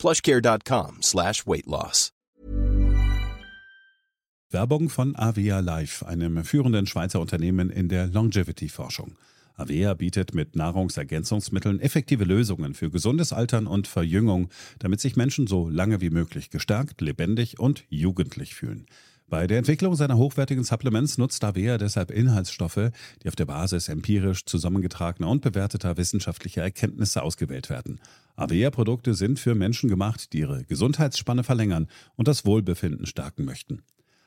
plushcare.com slash weight loss. Werbung von Avea Life, einem führenden Schweizer Unternehmen in der Longevity-Forschung. Avea bietet mit Nahrungsergänzungsmitteln effektive Lösungen für gesundes Altern und Verjüngung, damit sich Menschen so lange wie möglich gestärkt, lebendig und jugendlich fühlen. Bei der Entwicklung seiner hochwertigen Supplements nutzt Avea deshalb Inhaltsstoffe, die auf der Basis empirisch zusammengetragener und bewerteter wissenschaftlicher Erkenntnisse ausgewählt werden. Avea-Produkte sind für Menschen gemacht, die ihre Gesundheitsspanne verlängern und das Wohlbefinden stärken möchten.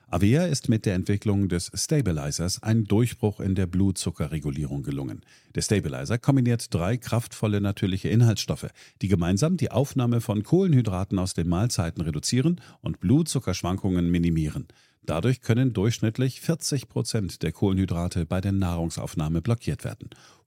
Avea ist mit der Entwicklung des Stabilizers ein Durchbruch in der Blutzuckerregulierung gelungen. Der Stabilizer kombiniert drei kraftvolle natürliche Inhaltsstoffe, die gemeinsam die Aufnahme von Kohlenhydraten aus den Mahlzeiten reduzieren und Blutzuckerschwankungen minimieren. Dadurch können durchschnittlich 40 Prozent der Kohlenhydrate bei der Nahrungsaufnahme blockiert werden.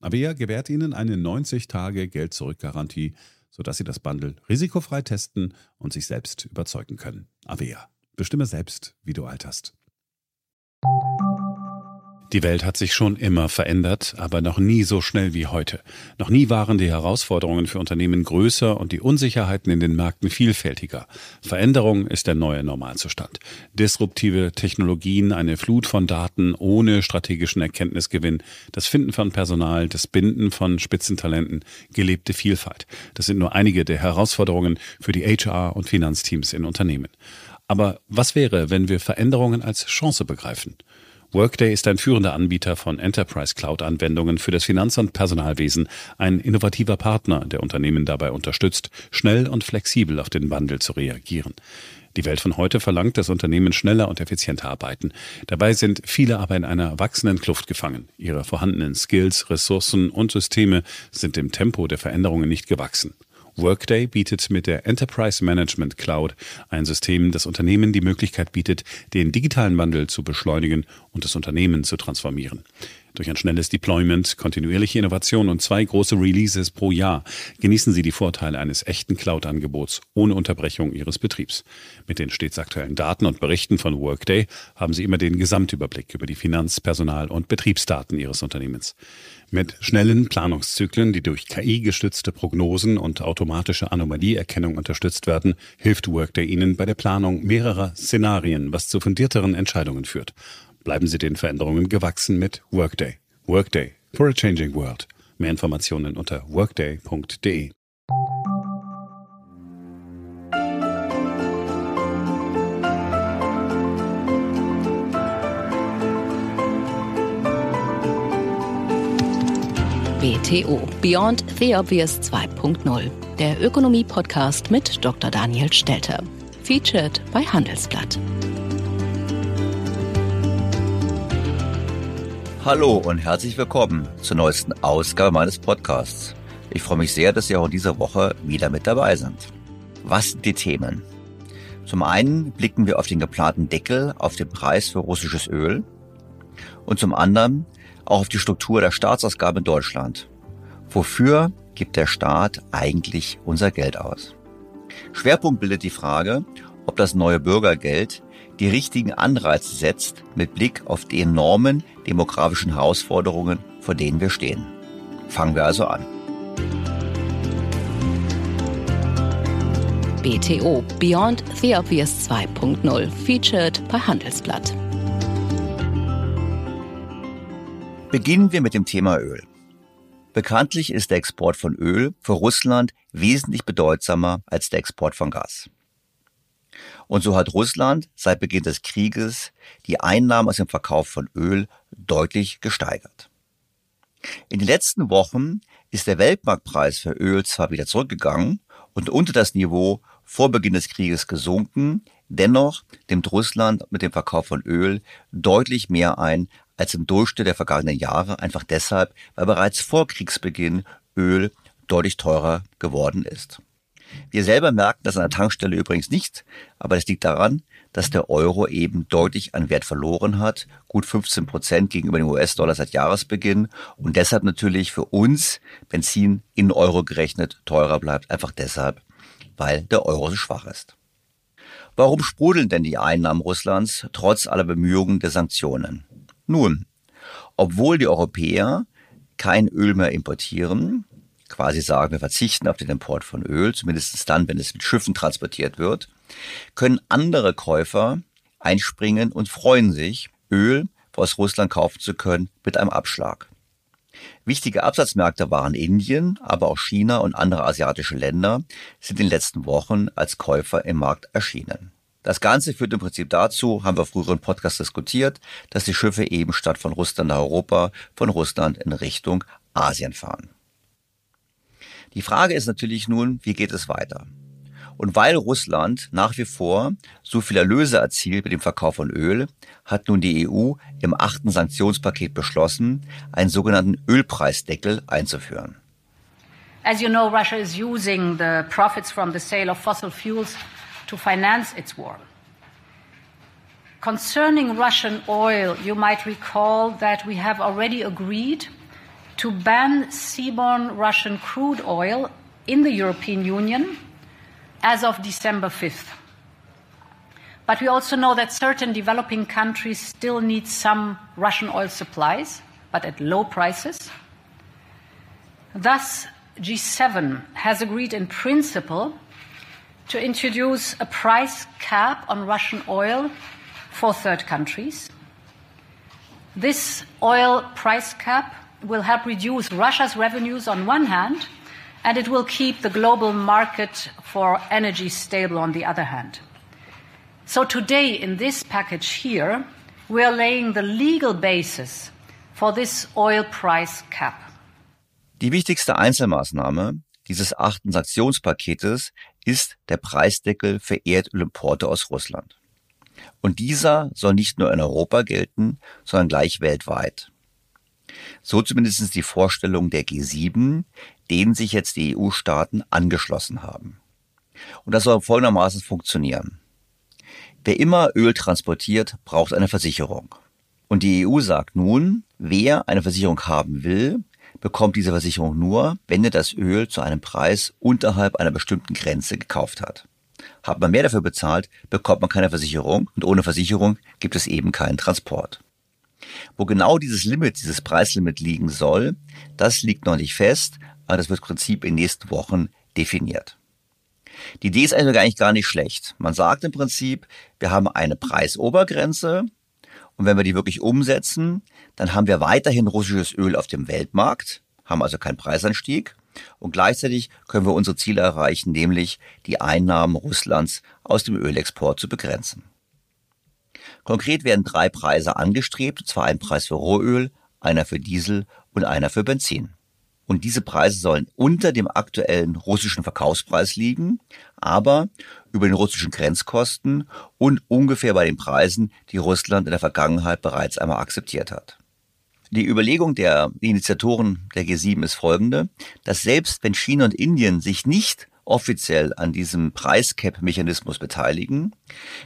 Avea gewährt Ihnen eine 90-Tage-Geld-Zurück-Garantie, sodass Sie das Bundle risikofrei testen und sich selbst überzeugen können. Avea. Bestimme selbst, wie du alterst. Die Welt hat sich schon immer verändert, aber noch nie so schnell wie heute. Noch nie waren die Herausforderungen für Unternehmen größer und die Unsicherheiten in den Märkten vielfältiger. Veränderung ist der neue Normalzustand. Disruptive Technologien, eine Flut von Daten ohne strategischen Erkenntnisgewinn, das Finden von Personal, das Binden von Spitzentalenten, gelebte Vielfalt. Das sind nur einige der Herausforderungen für die HR- und Finanzteams in Unternehmen. Aber was wäre, wenn wir Veränderungen als Chance begreifen? Workday ist ein führender Anbieter von Enterprise Cloud Anwendungen für das Finanz- und Personalwesen, ein innovativer Partner, der Unternehmen dabei unterstützt, schnell und flexibel auf den Wandel zu reagieren. Die Welt von heute verlangt, dass Unternehmen schneller und effizienter arbeiten. Dabei sind viele aber in einer wachsenden Kluft gefangen. Ihre vorhandenen Skills, Ressourcen und Systeme sind dem Tempo der Veränderungen nicht gewachsen. Workday bietet mit der Enterprise Management Cloud ein System, das Unternehmen die Möglichkeit bietet, den digitalen Wandel zu beschleunigen und das Unternehmen zu transformieren. Durch ein schnelles Deployment, kontinuierliche Innovation und zwei große Releases pro Jahr genießen Sie die Vorteile eines echten Cloud-Angebots ohne Unterbrechung Ihres Betriebs. Mit den stets aktuellen Daten und Berichten von Workday haben Sie immer den Gesamtüberblick über die Finanz-, Personal- und Betriebsdaten Ihres Unternehmens. Mit schnellen Planungszyklen, die durch KI-gestützte Prognosen und automatische Anomalieerkennung unterstützt werden, hilft Workday Ihnen bei der Planung mehrerer Szenarien, was zu fundierteren Entscheidungen führt. Bleiben Sie den Veränderungen gewachsen mit Workday. Workday for a changing world. Mehr Informationen unter workday.de. BTO Beyond the Obvious 2.0, der Ökonomie-Podcast mit Dr. Daniel Stelter. Featured bei Handelsblatt. Hallo und herzlich willkommen zur neuesten Ausgabe meines Podcasts. Ich freue mich sehr, dass Sie auch in dieser Woche wieder mit dabei sind. Was sind die Themen? Zum einen blicken wir auf den geplanten Deckel auf den Preis für russisches Öl und zum anderen auch auf die Struktur der Staatsausgabe in Deutschland. Wofür gibt der Staat eigentlich unser Geld aus? Schwerpunkt bildet die Frage, ob das neue Bürgergeld die richtigen Anreize setzt mit Blick auf die enormen demografischen Herausforderungen, vor denen wir stehen. Fangen wir also an. BTO Beyond the Obvious 2.0 featured bei Handelsblatt. Beginnen wir mit dem Thema Öl. Bekanntlich ist der Export von Öl für Russland wesentlich bedeutsamer als der Export von Gas. Und so hat Russland seit Beginn des Krieges die Einnahmen aus dem Verkauf von Öl deutlich gesteigert. In den letzten Wochen ist der Weltmarktpreis für Öl zwar wieder zurückgegangen und unter das Niveau vor Beginn des Krieges gesunken, dennoch nimmt Russland mit dem Verkauf von Öl deutlich mehr ein als im Durchschnitt der vergangenen Jahre, einfach deshalb, weil bereits vor Kriegsbeginn Öl deutlich teurer geworden ist. Wir selber merken das an der Tankstelle übrigens nicht, aber das liegt daran, dass der Euro eben deutlich an Wert verloren hat, gut 15 Prozent gegenüber dem US-Dollar seit Jahresbeginn und deshalb natürlich für uns Benzin in Euro gerechnet teurer bleibt, einfach deshalb, weil der Euro so schwach ist. Warum sprudeln denn die Einnahmen Russlands trotz aller Bemühungen der Sanktionen? Nun, obwohl die Europäer kein Öl mehr importieren, quasi sagen, wir verzichten auf den Import von Öl, zumindest dann, wenn es mit Schiffen transportiert wird, können andere Käufer einspringen und freuen sich, Öl aus Russland kaufen zu können mit einem Abschlag. Wichtige Absatzmärkte waren Indien, aber auch China und andere asiatische Länder sind in den letzten Wochen als Käufer im Markt erschienen. Das Ganze führt im Prinzip dazu, haben wir früher im Podcast diskutiert, dass die Schiffe eben statt von Russland nach Europa, von Russland in Richtung Asien fahren. Die Frage ist natürlich nun, wie geht es weiter? Und weil Russland nach wie vor so viel Erlöse erzielt mit dem Verkauf von Öl, hat nun die EU im achten Sanktionspaket beschlossen, einen sogenannten Ölpreisdeckel einzuführen. As you know, Russia is using the profits from the sale of fossil fuels to finance its war. Concerning Russian oil, you might recall that we have already agreed to ban seaborne Russian crude oil in the European Union as of December 5th. But we also know that certain developing countries still need some Russian oil supplies, but at low prices. Thus, G7 has agreed in principle to introduce a price cap on Russian oil for third countries. This oil price cap will help reduce Russia's revenues on one hand, and it will keep the global market for energy stable on the other hand. So today, in this package here, we are laying the legal basis for this oil price cap. Die wichtigste Einzelmaßnahme dieses achten Sanktionspaketes ist der Preisdeckel für Erdölimporte aus Russland. Und dieser soll nicht nur in Europa gelten, sondern gleich weltweit. So zumindest die Vorstellung der G7, denen sich jetzt die EU-Staaten angeschlossen haben. Und das soll folgendermaßen funktionieren. Wer immer Öl transportiert, braucht eine Versicherung. Und die EU sagt nun, wer eine Versicherung haben will, bekommt diese Versicherung nur, wenn er das Öl zu einem Preis unterhalb einer bestimmten Grenze gekauft hat. Hat man mehr dafür bezahlt, bekommt man keine Versicherung und ohne Versicherung gibt es eben keinen Transport. Wo genau dieses Limit, dieses Preislimit liegen soll, das liegt noch nicht fest, aber das wird im Prinzip in den nächsten Wochen definiert. Die Idee ist eigentlich eigentlich gar nicht schlecht. Man sagt im Prinzip, wir haben eine Preisobergrenze und wenn wir die wirklich umsetzen, dann haben wir weiterhin russisches Öl auf dem Weltmarkt, haben also keinen Preisanstieg und gleichzeitig können wir unsere Ziele erreichen, nämlich die Einnahmen Russlands aus dem Ölexport zu begrenzen. Konkret werden drei Preise angestrebt, und zwar ein Preis für Rohöl, einer für Diesel und einer für Benzin. Und diese Preise sollen unter dem aktuellen russischen Verkaufspreis liegen, aber über den russischen Grenzkosten und ungefähr bei den Preisen, die Russland in der Vergangenheit bereits einmal akzeptiert hat. Die Überlegung der Initiatoren der G7 ist folgende, dass selbst wenn China und Indien sich nicht offiziell an diesem Preiscap-Mechanismus beteiligen,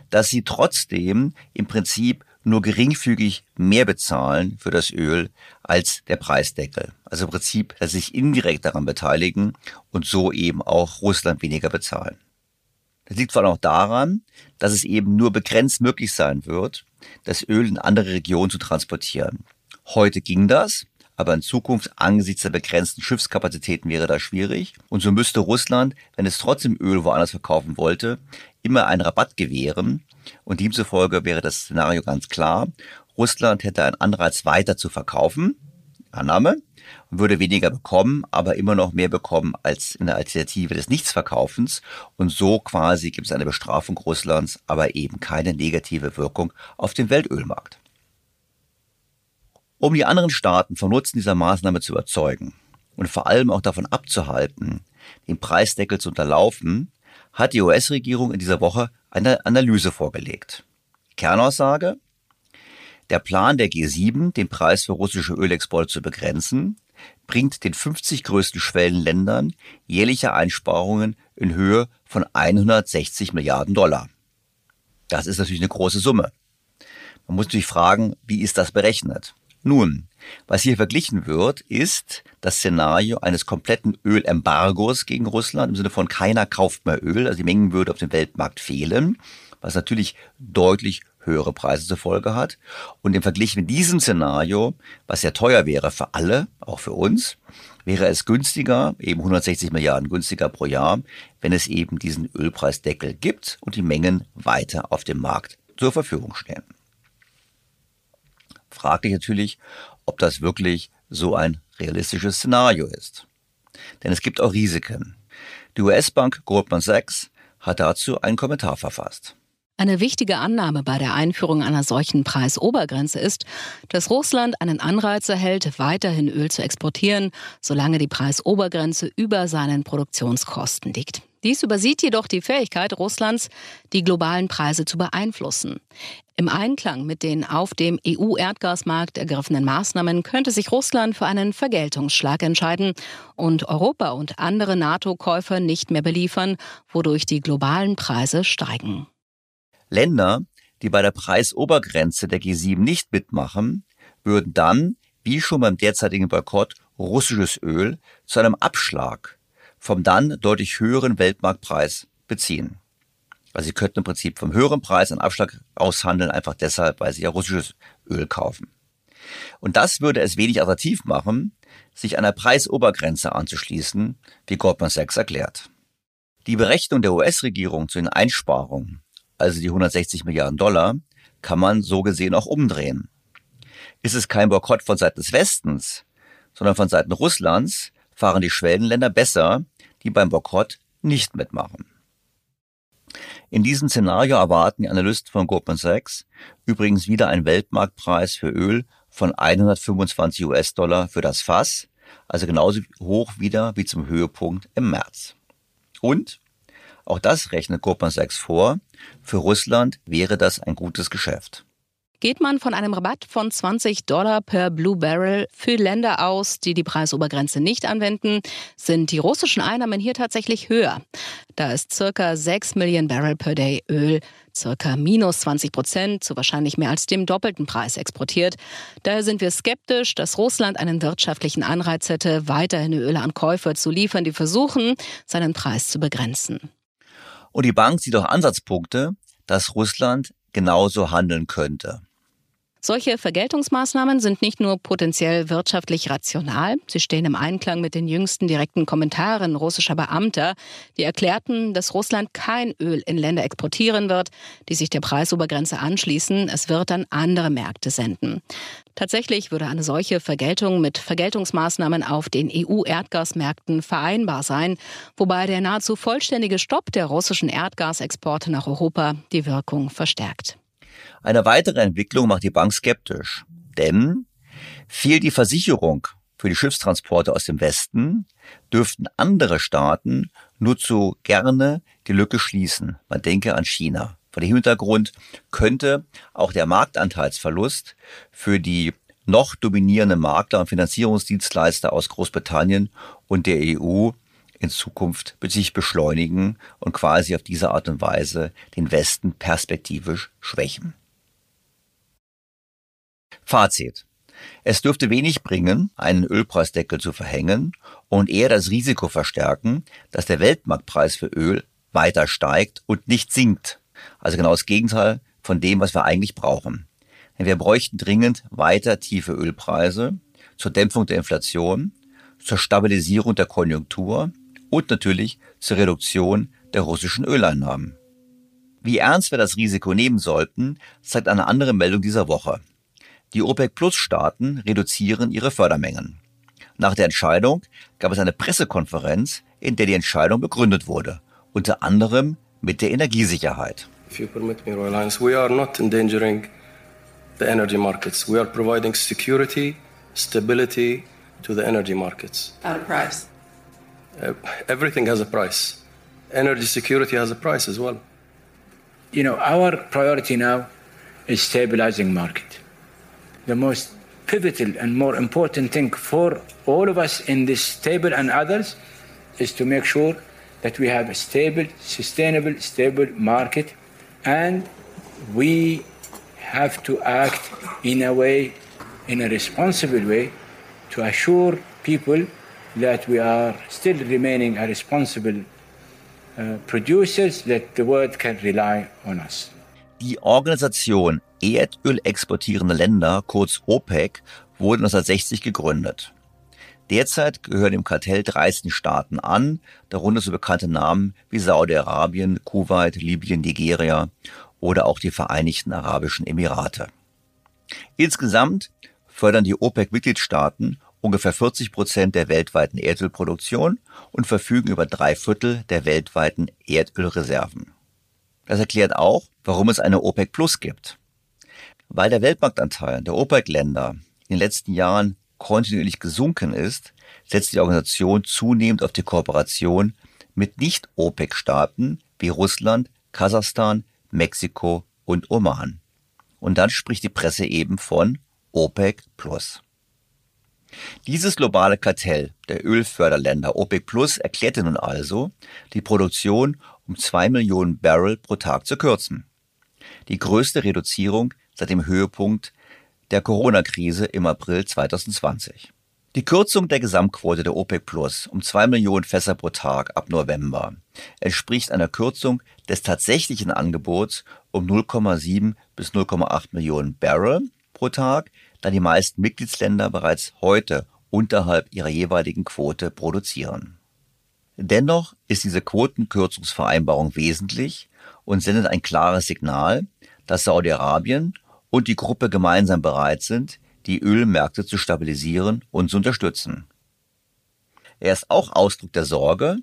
dass sie trotzdem im Prinzip nur geringfügig mehr bezahlen für das Öl als der Preisdeckel. Also im Prinzip, dass sie sich indirekt daran beteiligen und so eben auch Russland weniger bezahlen. Das liegt vor allem auch daran, dass es eben nur begrenzt möglich sein wird, das Öl in andere Regionen zu transportieren. Heute ging das, aber in Zukunft angesichts der begrenzten Schiffskapazitäten wäre das schwierig. Und so müsste Russland, wenn es trotzdem Öl woanders verkaufen wollte, immer einen Rabatt gewähren. Und demzufolge wäre das Szenario ganz klar. Russland hätte einen Anreiz weiter zu verkaufen. Annahme und würde weniger bekommen, aber immer noch mehr bekommen als in der Alternative des Nichtsverkaufens. Und so quasi gibt es eine Bestrafung Russlands, aber eben keine negative Wirkung auf den Weltölmarkt. Um die anderen Staaten vom Nutzen dieser Maßnahme zu überzeugen und vor allem auch davon abzuhalten, den Preisdeckel zu unterlaufen, hat die US-Regierung in dieser Woche eine Analyse vorgelegt. Kernaussage, der Plan der G7, den Preis für russische Ölexporte zu begrenzen, bringt den 50 größten Schwellenländern jährliche Einsparungen in Höhe von 160 Milliarden Dollar. Das ist natürlich eine große Summe. Man muss sich fragen, wie ist das berechnet? Nun, was hier verglichen wird, ist das Szenario eines kompletten Ölembargos gegen Russland im Sinne von keiner kauft mehr Öl, also die Mengen würde auf dem Weltmarkt fehlen, was natürlich deutlich höhere Preise zur Folge hat. Und im Vergleich mit diesem Szenario, was sehr teuer wäre für alle, auch für uns, wäre es günstiger, eben 160 Milliarden günstiger pro Jahr, wenn es eben diesen Ölpreisdeckel gibt und die Mengen weiter auf dem Markt zur Verfügung stehen fraglich natürlich, ob das wirklich so ein realistisches Szenario ist. Denn es gibt auch Risiken. Die US-Bank Goldman Sachs hat dazu einen Kommentar verfasst. Eine wichtige Annahme bei der Einführung einer solchen Preisobergrenze ist, dass Russland einen Anreiz erhält, weiterhin Öl zu exportieren, solange die Preisobergrenze über seinen Produktionskosten liegt. Dies übersieht jedoch die Fähigkeit Russlands, die globalen Preise zu beeinflussen. Im Einklang mit den auf dem EU-Erdgasmarkt ergriffenen Maßnahmen könnte sich Russland für einen Vergeltungsschlag entscheiden und Europa und andere NATO-Käufer nicht mehr beliefern, wodurch die globalen Preise steigen. Länder, die bei der Preisobergrenze der G7 nicht mitmachen, würden dann, wie schon beim derzeitigen Boykott, russisches Öl zu einem Abschlag vom dann deutlich höheren Weltmarktpreis beziehen. Also sie könnten im Prinzip vom höheren Preis einen Abschlag aushandeln, einfach deshalb, weil sie ja russisches Öl kaufen. Und das würde es wenig attraktiv machen, sich einer Preisobergrenze anzuschließen, wie Goldman Sachs erklärt. Die Berechnung der US-Regierung zu den Einsparungen, also die 160 Milliarden Dollar, kann man so gesehen auch umdrehen. Ist es kein Boykott von Seiten des Westens, sondern von Seiten Russlands, fahren die Schwellenländer besser, die beim Boykott nicht mitmachen. In diesem Szenario erwarten die Analysten von Goldman Sachs übrigens wieder einen Weltmarktpreis für Öl von 125 US-Dollar für das Fass, also genauso hoch wieder wie zum Höhepunkt im März. Und, auch das rechnet Goldman Sachs vor, für Russland wäre das ein gutes Geschäft. Geht man von einem Rabatt von 20 Dollar per Blue Barrel für Länder aus, die die Preisobergrenze nicht anwenden, sind die russischen Einnahmen hier tatsächlich höher. Da ist circa 6 Millionen Barrel per Day Öl, circa minus 20 Prozent zu wahrscheinlich mehr als dem doppelten Preis exportiert. Daher sind wir skeptisch, dass Russland einen wirtschaftlichen Anreiz hätte, weiterhin Öl an Käufer zu liefern, die versuchen, seinen Preis zu begrenzen. Und die Bank sieht auch Ansatzpunkte, dass Russland genauso handeln könnte. Solche Vergeltungsmaßnahmen sind nicht nur potenziell wirtschaftlich rational, sie stehen im Einklang mit den jüngsten direkten Kommentaren russischer Beamter, die erklärten, dass Russland kein Öl in Länder exportieren wird, die sich der Preisobergrenze anschließen. Es wird an andere Märkte senden. Tatsächlich würde eine solche Vergeltung mit Vergeltungsmaßnahmen auf den EU-Erdgasmärkten vereinbar sein, wobei der nahezu vollständige Stopp der russischen Erdgasexporte nach Europa die Wirkung verstärkt. Eine weitere Entwicklung macht die Bank skeptisch, denn fehlt die Versicherung für die Schiffstransporte aus dem Westen, dürften andere Staaten nur zu gerne die Lücke schließen. Man denke an China. Vor dem Hintergrund könnte auch der Marktanteilsverlust für die noch dominierenden Makler und Finanzierungsdienstleister aus Großbritannien und der EU in Zukunft sich beschleunigen und quasi auf diese Art und Weise den Westen perspektivisch schwächen. Fazit. Es dürfte wenig bringen, einen Ölpreisdeckel zu verhängen und eher das Risiko verstärken, dass der Weltmarktpreis für Öl weiter steigt und nicht sinkt. Also genau das Gegenteil von dem, was wir eigentlich brauchen. Denn wir bräuchten dringend weiter tiefe Ölpreise zur Dämpfung der Inflation, zur Stabilisierung der Konjunktur und natürlich zur Reduktion der russischen Öleinnahmen. Wie ernst wir das Risiko nehmen sollten, zeigt eine andere Meldung dieser Woche. Die OPEC-Plus-Staaten reduzieren ihre Fördermengen. Nach der Entscheidung gab es eine Pressekonferenz, in der die Entscheidung begründet wurde, unter anderem mit der Energiesicherheit. If you permit me, Royal Highness, we are not endangering the energy markets. We are providing security, stability to the energy markets. At a price. Uh, everything has a price. Energy security has a price as well. You know, our priority now is stabilizing market. The most pivotal and more important thing for all of us in this table and others is to make sure that we have a stable, sustainable, stable market, and we have to act in a way, in a responsible way, to assure people that we are still remaining a responsible uh, producers, that the world can rely on us. Die Organisation Erdöl exportierende Länder, kurz OPEC, wurde 1960 gegründet. Derzeit gehören dem Kartell 13 Staaten an, darunter so bekannte Namen wie Saudi-Arabien, Kuwait, Libyen, Nigeria oder auch die Vereinigten Arabischen Emirate. Insgesamt fördern die OPEC-Mitgliedstaaten ungefähr 40 Prozent der weltweiten Erdölproduktion und verfügen über drei Viertel der weltweiten Erdölreserven. Das erklärt auch, warum es eine OPEC Plus gibt. Weil der Weltmarktanteil der OPEC-Länder in den letzten Jahren kontinuierlich gesunken ist, setzt die Organisation zunehmend auf die Kooperation mit Nicht-OPEC-Staaten wie Russland, Kasachstan, Mexiko und Oman. Und dann spricht die Presse eben von OPEC Plus. Dieses globale Kartell der Ölförderländer OPEC Plus erklärte nun also, die Produktion um zwei Millionen Barrel pro Tag zu kürzen. Die größte Reduzierung seit dem Höhepunkt der Corona-Krise im April 2020. Die Kürzung der Gesamtquote der OPEC Plus um zwei Millionen Fässer pro Tag ab November entspricht einer Kürzung des tatsächlichen Angebots um 0,7 bis 0,8 Millionen Barrel pro Tag, da die meisten Mitgliedsländer bereits heute unterhalb ihrer jeweiligen Quote produzieren. Dennoch ist diese Quotenkürzungsvereinbarung wesentlich und sendet ein klares Signal, dass Saudi-Arabien und die Gruppe gemeinsam bereit sind, die Ölmärkte zu stabilisieren und zu unterstützen. Er ist auch Ausdruck der Sorge,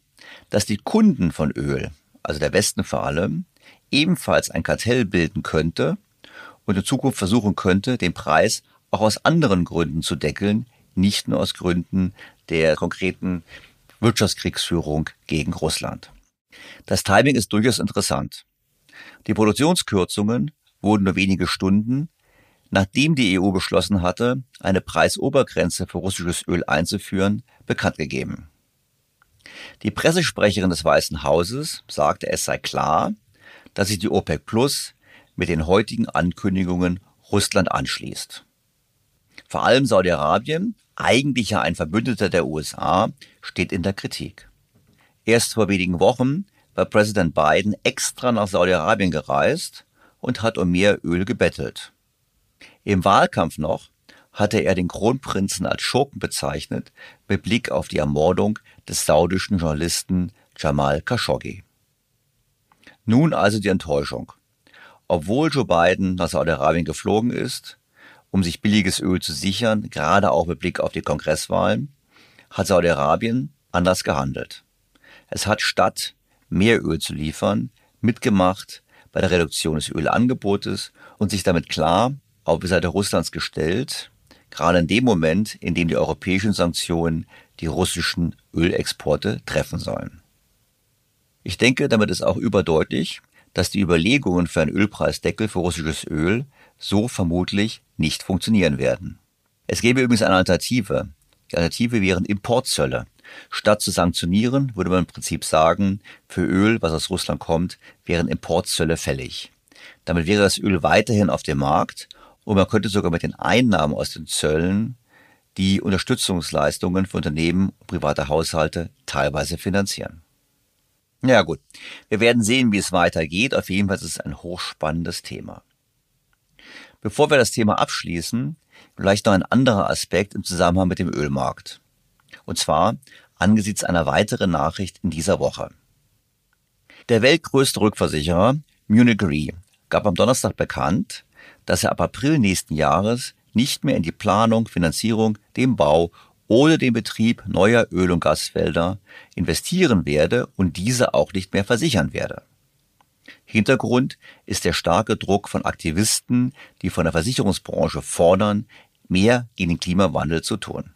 dass die Kunden von Öl, also der Westen vor allem, ebenfalls ein Kartell bilden könnte und in Zukunft versuchen könnte, den Preis auch aus anderen Gründen zu deckeln, nicht nur aus Gründen der konkreten Wirtschaftskriegsführung gegen Russland. Das Timing ist durchaus interessant. Die Produktionskürzungen wurden nur wenige Stunden, nachdem die EU beschlossen hatte, eine Preisobergrenze für russisches Öl einzuführen, bekannt gegeben. Die Pressesprecherin des Weißen Hauses sagte, es sei klar, dass sich die OPEC Plus mit den heutigen Ankündigungen Russland anschließt. Vor allem Saudi-Arabien, eigentlich ja ein Verbündeter der USA, steht in der Kritik. Erst vor wenigen Wochen war Präsident Biden extra nach Saudi-Arabien gereist und hat um mehr Öl gebettelt. Im Wahlkampf noch hatte er den Kronprinzen als Schurken bezeichnet, mit Blick auf die Ermordung des saudischen Journalisten Jamal Khashoggi. Nun also die Enttäuschung. Obwohl Joe Biden nach Saudi-Arabien geflogen ist, um sich billiges Öl zu sichern, gerade auch mit Blick auf die Kongresswahlen, hat Saudi-Arabien anders gehandelt. Es hat statt mehr Öl zu liefern, mitgemacht, bei der Reduktion des Ölangebotes und sich damit klar auf die Seite Russlands gestellt, gerade in dem Moment, in dem die europäischen Sanktionen die russischen Ölexporte treffen sollen. Ich denke, damit ist auch überdeutlich, dass die Überlegungen für einen Ölpreisdeckel für russisches Öl so vermutlich nicht funktionieren werden. Es gäbe übrigens eine Alternative, Die Alternative wären Importzölle. Statt zu sanktionieren, würde man im Prinzip sagen, für Öl, was aus Russland kommt, wären Importzölle fällig. Damit wäre das Öl weiterhin auf dem Markt und man könnte sogar mit den Einnahmen aus den Zöllen die Unterstützungsleistungen für Unternehmen und private Haushalte teilweise finanzieren. Ja gut, wir werden sehen, wie es weitergeht. Auf jeden Fall ist es ein hochspannendes Thema. Bevor wir das Thema abschließen, vielleicht noch ein anderer Aspekt im Zusammenhang mit dem Ölmarkt. Und zwar angesichts einer weiteren Nachricht in dieser Woche. Der weltgrößte Rückversicherer Munich Re gab am Donnerstag bekannt, dass er ab April nächsten Jahres nicht mehr in die Planung, Finanzierung, den Bau oder den Betrieb neuer Öl- und Gasfelder investieren werde und diese auch nicht mehr versichern werde. Hintergrund ist der starke Druck von Aktivisten, die von der Versicherungsbranche fordern, mehr gegen den Klimawandel zu tun.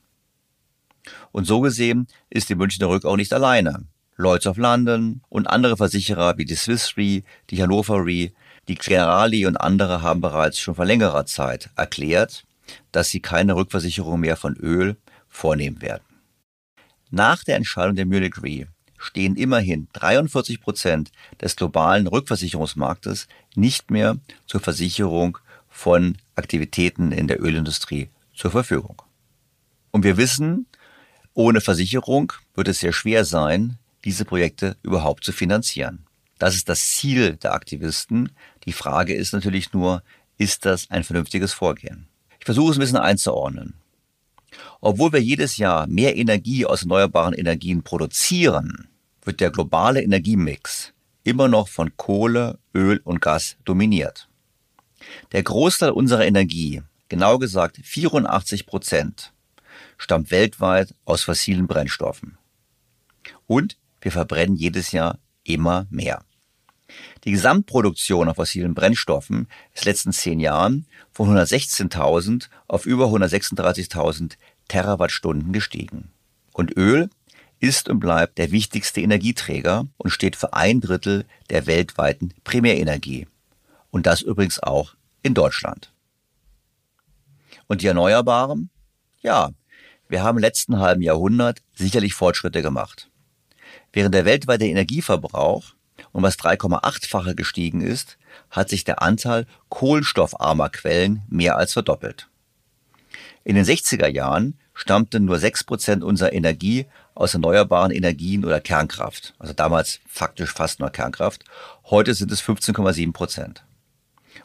Und so gesehen ist die Münchner Rück auch nicht alleine. Lloyds of London und andere Versicherer wie die Swiss Re, die Hannover Re, die Generali und andere haben bereits schon vor längerer Zeit erklärt, dass sie keine Rückversicherung mehr von Öl vornehmen werden. Nach der Entscheidung der Munich Re stehen immerhin 43 Prozent des globalen Rückversicherungsmarktes nicht mehr zur Versicherung von Aktivitäten in der Ölindustrie zur Verfügung. Und wir wissen, ohne Versicherung wird es sehr schwer sein, diese Projekte überhaupt zu finanzieren. Das ist das Ziel der Aktivisten. Die Frage ist natürlich nur, ist das ein vernünftiges Vorgehen? Ich versuche es ein bisschen einzuordnen. Obwohl wir jedes Jahr mehr Energie aus erneuerbaren Energien produzieren, wird der globale Energiemix immer noch von Kohle, Öl und Gas dominiert. Der Großteil unserer Energie, genau gesagt 84 Prozent, stammt weltweit aus fossilen Brennstoffen. Und wir verbrennen jedes Jahr immer mehr. Die Gesamtproduktion auf fossilen Brennstoffen ist in den letzten zehn Jahren von 116.000 auf über 136.000 Terawattstunden gestiegen. Und Öl ist und bleibt der wichtigste Energieträger und steht für ein Drittel der weltweiten Primärenergie. Und das übrigens auch in Deutschland. Und die Erneuerbaren? Ja, wir haben im letzten halben Jahrhundert sicherlich Fortschritte gemacht. Während der weltweite Energieverbrauch um das 3,8-fache gestiegen ist, hat sich der Anteil kohlenstoffarmer Quellen mehr als verdoppelt. In den 60er Jahren stammten nur 6% unserer Energie aus erneuerbaren Energien oder Kernkraft. Also damals faktisch fast nur Kernkraft. Heute sind es 15,7 Prozent.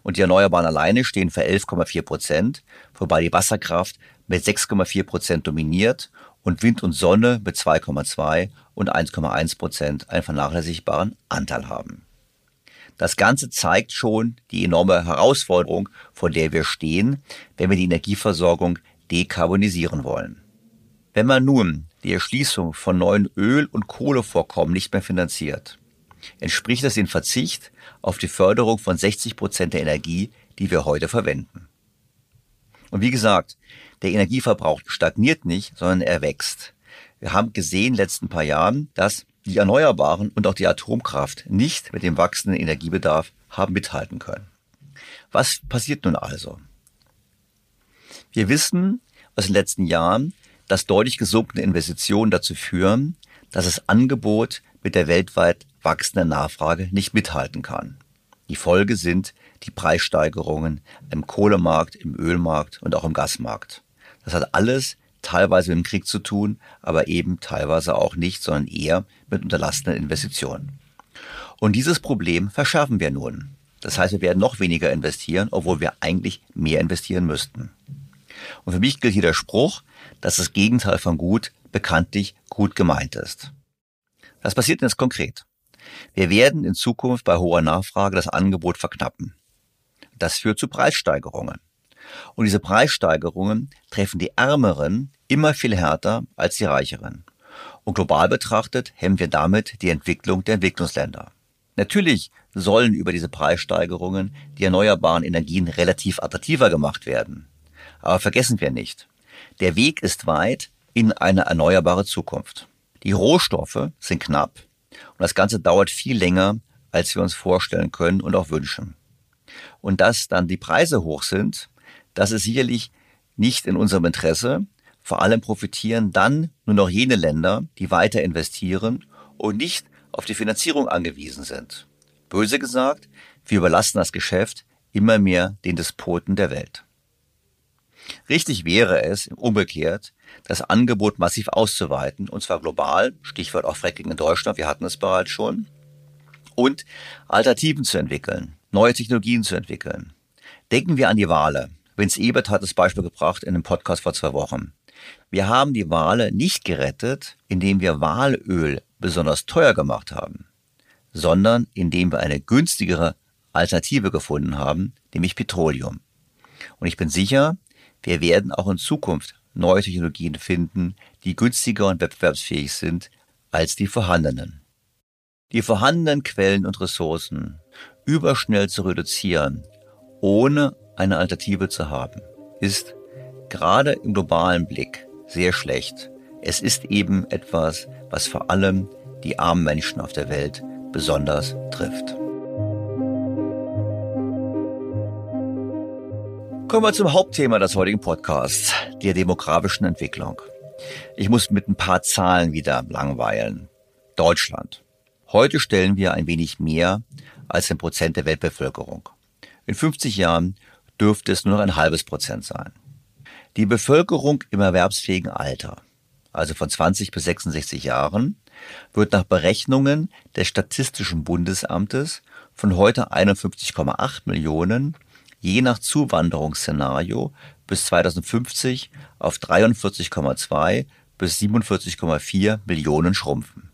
Und die Erneuerbaren alleine stehen für 11,4 Prozent, wobei die Wasserkraft mit 6,4 Prozent dominiert und Wind und Sonne mit 2,2 und 1,1 Prozent einen vernachlässigbaren Anteil haben. Das Ganze zeigt schon die enorme Herausforderung, vor der wir stehen, wenn wir die Energieversorgung dekarbonisieren wollen. Wenn man nun die Erschließung von neuen Öl- und Kohlevorkommen nicht mehr finanziert, entspricht das dem Verzicht auf die Förderung von 60 Prozent der Energie, die wir heute verwenden. Und wie gesagt, der Energieverbrauch stagniert nicht, sondern er wächst. Wir haben gesehen in den letzten paar Jahren, dass die Erneuerbaren und auch die Atomkraft nicht mit dem wachsenden Energiebedarf haben mithalten können. Was passiert nun also? Wir wissen aus den letzten Jahren, dass deutlich gesunkene Investitionen dazu führen, dass das Angebot mit der weltweit wachsenden Nachfrage nicht mithalten kann. Die Folge sind die Preissteigerungen im Kohlemarkt, im Ölmarkt und auch im Gasmarkt. Das hat alles teilweise mit dem Krieg zu tun, aber eben teilweise auch nicht, sondern eher mit unterlassenen Investitionen. Und dieses Problem verschärfen wir nun. Das heißt, wir werden noch weniger investieren, obwohl wir eigentlich mehr investieren müssten. Und für mich gilt hier der Spruch, dass das Gegenteil von gut bekanntlich gut gemeint ist. Was passiert denn jetzt konkret? Wir werden in Zukunft bei hoher Nachfrage das Angebot verknappen. Das führt zu Preissteigerungen. Und diese Preissteigerungen treffen die Ärmeren immer viel härter als die Reicheren. Und global betrachtet hemmen wir damit die Entwicklung der Entwicklungsländer. Natürlich sollen über diese Preissteigerungen die erneuerbaren Energien relativ attraktiver gemacht werden. Aber vergessen wir nicht, der Weg ist weit in eine erneuerbare Zukunft. Die Rohstoffe sind knapp und das Ganze dauert viel länger, als wir uns vorstellen können und auch wünschen. Und dass dann die Preise hoch sind, das ist sicherlich nicht in unserem Interesse, Vor allem profitieren dann nur noch jene Länder, die weiter investieren und nicht auf die Finanzierung angewiesen sind. Böse gesagt, wir überlassen das Geschäft immer mehr den Despoten der Welt. Richtig wäre es, umgekehrt, das Angebot massiv auszuweiten, und zwar global, Stichwort auch Fracking in Deutschland, wir hatten es bereits schon, und Alternativen zu entwickeln, neue Technologien zu entwickeln. Denken wir an die Wale. Vince Ebert hat das Beispiel gebracht in einem Podcast vor zwei Wochen. Wir haben die Wale nicht gerettet, indem wir Walöl besonders teuer gemacht haben, sondern indem wir eine günstigere Alternative gefunden haben, nämlich Petroleum. Und ich bin sicher, wir werden auch in Zukunft neue Technologien finden, die günstiger und wettbewerbsfähig sind als die vorhandenen. Die vorhandenen Quellen und Ressourcen überschnell zu reduzieren, ohne eine Alternative zu haben, ist gerade im globalen Blick sehr schlecht. Es ist eben etwas, was vor allem die armen Menschen auf der Welt besonders trifft. Kommen wir zum Hauptthema des heutigen Podcasts, der demografischen Entwicklung. Ich muss mit ein paar Zahlen wieder langweilen. Deutschland. Heute stellen wir ein wenig mehr als ein Prozent der Weltbevölkerung. In 50 Jahren dürfte es nur noch ein halbes Prozent sein. Die Bevölkerung im erwerbsfähigen Alter, also von 20 bis 66 Jahren, wird nach Berechnungen des Statistischen Bundesamtes von heute 51,8 Millionen je nach Zuwanderungsszenario bis 2050 auf 43,2 bis 47,4 Millionen schrumpfen.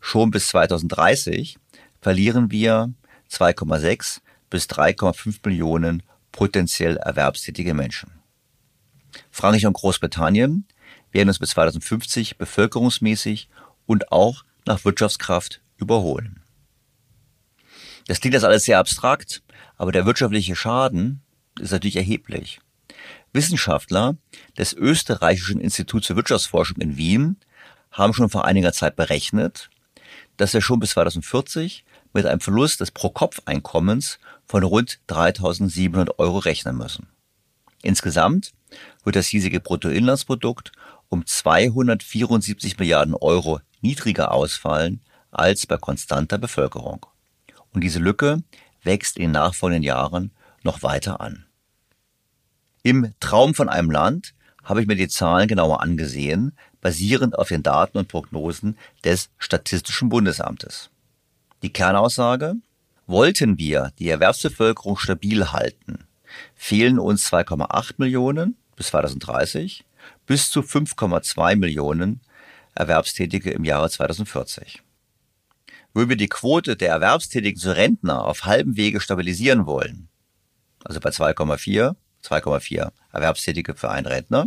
Schon bis 2030 verlieren wir 2,6 bis 3,5 Millionen potenziell erwerbstätige Menschen. Frankreich und Großbritannien werden uns bis 2050 bevölkerungsmäßig und auch nach Wirtschaftskraft überholen. Das klingt das alles sehr abstrakt, aber der wirtschaftliche Schaden ist natürlich erheblich. Wissenschaftler des Österreichischen Instituts für Wirtschaftsforschung in Wien haben schon vor einiger Zeit berechnet, dass wir schon bis 2040 mit einem Verlust des Pro-Kopf-Einkommens von rund 3.700 Euro rechnen müssen. Insgesamt wird das hiesige Bruttoinlandsprodukt um 274 Milliarden Euro niedriger ausfallen als bei konstanter Bevölkerung. Und diese Lücke wächst in den nachfolgenden Jahren noch weiter an. Im Traum von einem Land habe ich mir die Zahlen genauer angesehen, basierend auf den Daten und Prognosen des Statistischen Bundesamtes. Die Kernaussage, wollten wir die Erwerbsbevölkerung stabil halten, fehlen uns 2,8 Millionen bis 2030 bis zu 5,2 Millionen Erwerbstätige im Jahre 2040. Würden wir die Quote der Erwerbstätigen zu Rentner auf halbem Wege stabilisieren wollen, also bei 2,4, 2,4 Erwerbstätige für einen Rentner,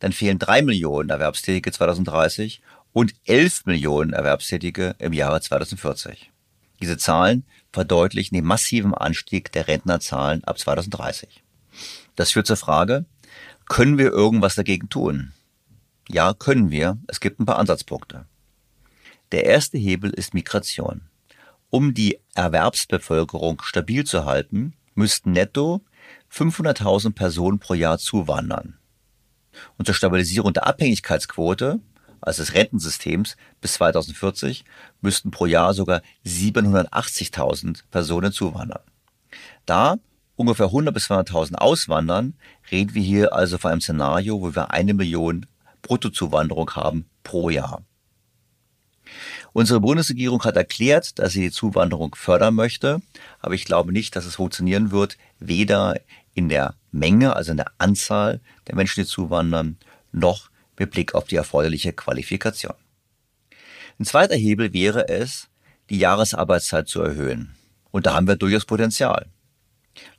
dann fehlen drei Millionen Erwerbstätige 2030 und 11 Millionen Erwerbstätige im Jahre 2040. Diese Zahlen verdeutlichen den massiven Anstieg der Rentnerzahlen ab 2030. Das führt zur Frage, können wir irgendwas dagegen tun? Ja, können wir. Es gibt ein paar Ansatzpunkte. Der erste Hebel ist Migration. Um die Erwerbsbevölkerung stabil zu halten, müssten netto 500.000 Personen pro Jahr zuwandern. Und zur Stabilisierung der Abhängigkeitsquote, also des Rentensystems, bis 2040 müssten pro Jahr sogar 780.000 Personen zuwandern. Da ungefähr 100 bis 200.000 auswandern, reden wir hier also von einem Szenario, wo wir eine Million Bruttozuwanderung haben pro Jahr. Unsere Bundesregierung hat erklärt, dass sie die Zuwanderung fördern möchte, aber ich glaube nicht, dass es funktionieren wird, weder in der Menge, also in der Anzahl der Menschen, die zuwandern, noch mit Blick auf die erforderliche Qualifikation. Ein zweiter Hebel wäre es, die Jahresarbeitszeit zu erhöhen. Und da haben wir durchaus Potenzial.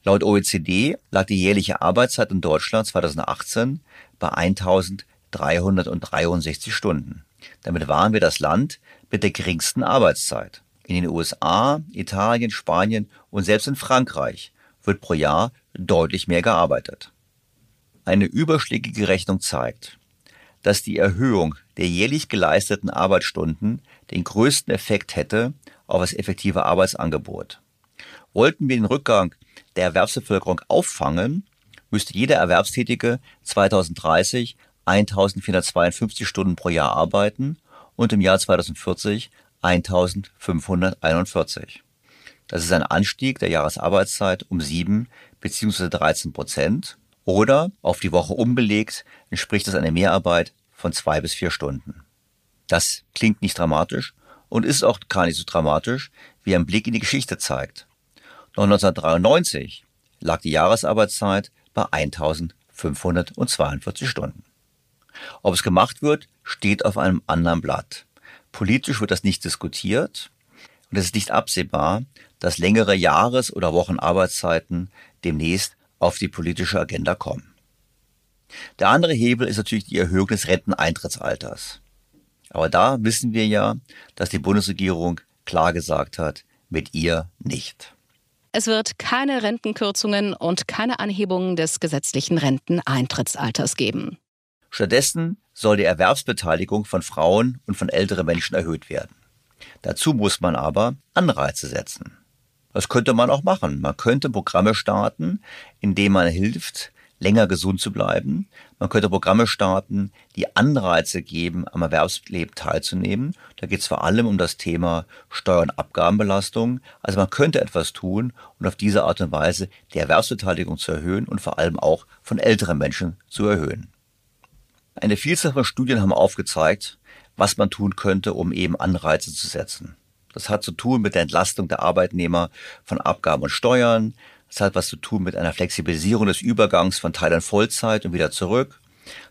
Laut OECD lag die jährliche Arbeitszeit in Deutschland 2018 bei 1363 Stunden. Damit waren wir das Land mit der geringsten Arbeitszeit. In den USA, Italien, Spanien und selbst in Frankreich wird pro Jahr deutlich mehr gearbeitet. Eine überschlägige Rechnung zeigt, dass die Erhöhung der jährlich geleisteten Arbeitsstunden den größten Effekt hätte auf das effektive Arbeitsangebot. Wollten wir den Rückgang der Erwerbsbevölkerung auffangen, müsste jeder Erwerbstätige 2030 1452 Stunden pro Jahr arbeiten und im Jahr 2040 1541. Das ist ein Anstieg der Jahresarbeitszeit um 7 bzw. 13 Prozent oder auf die Woche umbelegt entspricht das einer Mehrarbeit von zwei bis vier Stunden. Das klingt nicht dramatisch und ist auch gar nicht so dramatisch, wie ein Blick in die Geschichte zeigt. Noch 1993 lag die Jahresarbeitszeit bei 1542 Stunden. Ob es gemacht wird, steht auf einem anderen Blatt. Politisch wird das nicht diskutiert und es ist nicht absehbar, dass längere Jahres- oder Wochenarbeitszeiten demnächst auf die politische Agenda kommen. Der andere Hebel ist natürlich die Erhöhung des Renteneintrittsalters. Aber da wissen wir ja, dass die Bundesregierung klar gesagt hat, mit ihr nicht. Es wird keine Rentenkürzungen und keine Anhebungen des gesetzlichen Renteneintrittsalters geben. Stattdessen soll die Erwerbsbeteiligung von Frauen und von älteren Menschen erhöht werden. Dazu muss man aber Anreize setzen. Das könnte man auch machen. Man könnte Programme starten, indem man hilft, länger gesund zu bleiben. Man könnte Programme starten, die Anreize geben, am Erwerbsleben teilzunehmen. Da geht es vor allem um das Thema Steuer- und Abgabenbelastung. Also man könnte etwas tun und auf diese Art und Weise die Erwerbsbeteiligung zu erhöhen und vor allem auch von älteren Menschen zu erhöhen. Eine Vielzahl von Studien haben aufgezeigt, was man tun könnte, um eben Anreize zu setzen. Das hat zu tun mit der Entlastung der Arbeitnehmer von Abgaben und Steuern. Das hat was zu tun mit einer Flexibilisierung des Übergangs von Teil an Vollzeit und wieder zurück.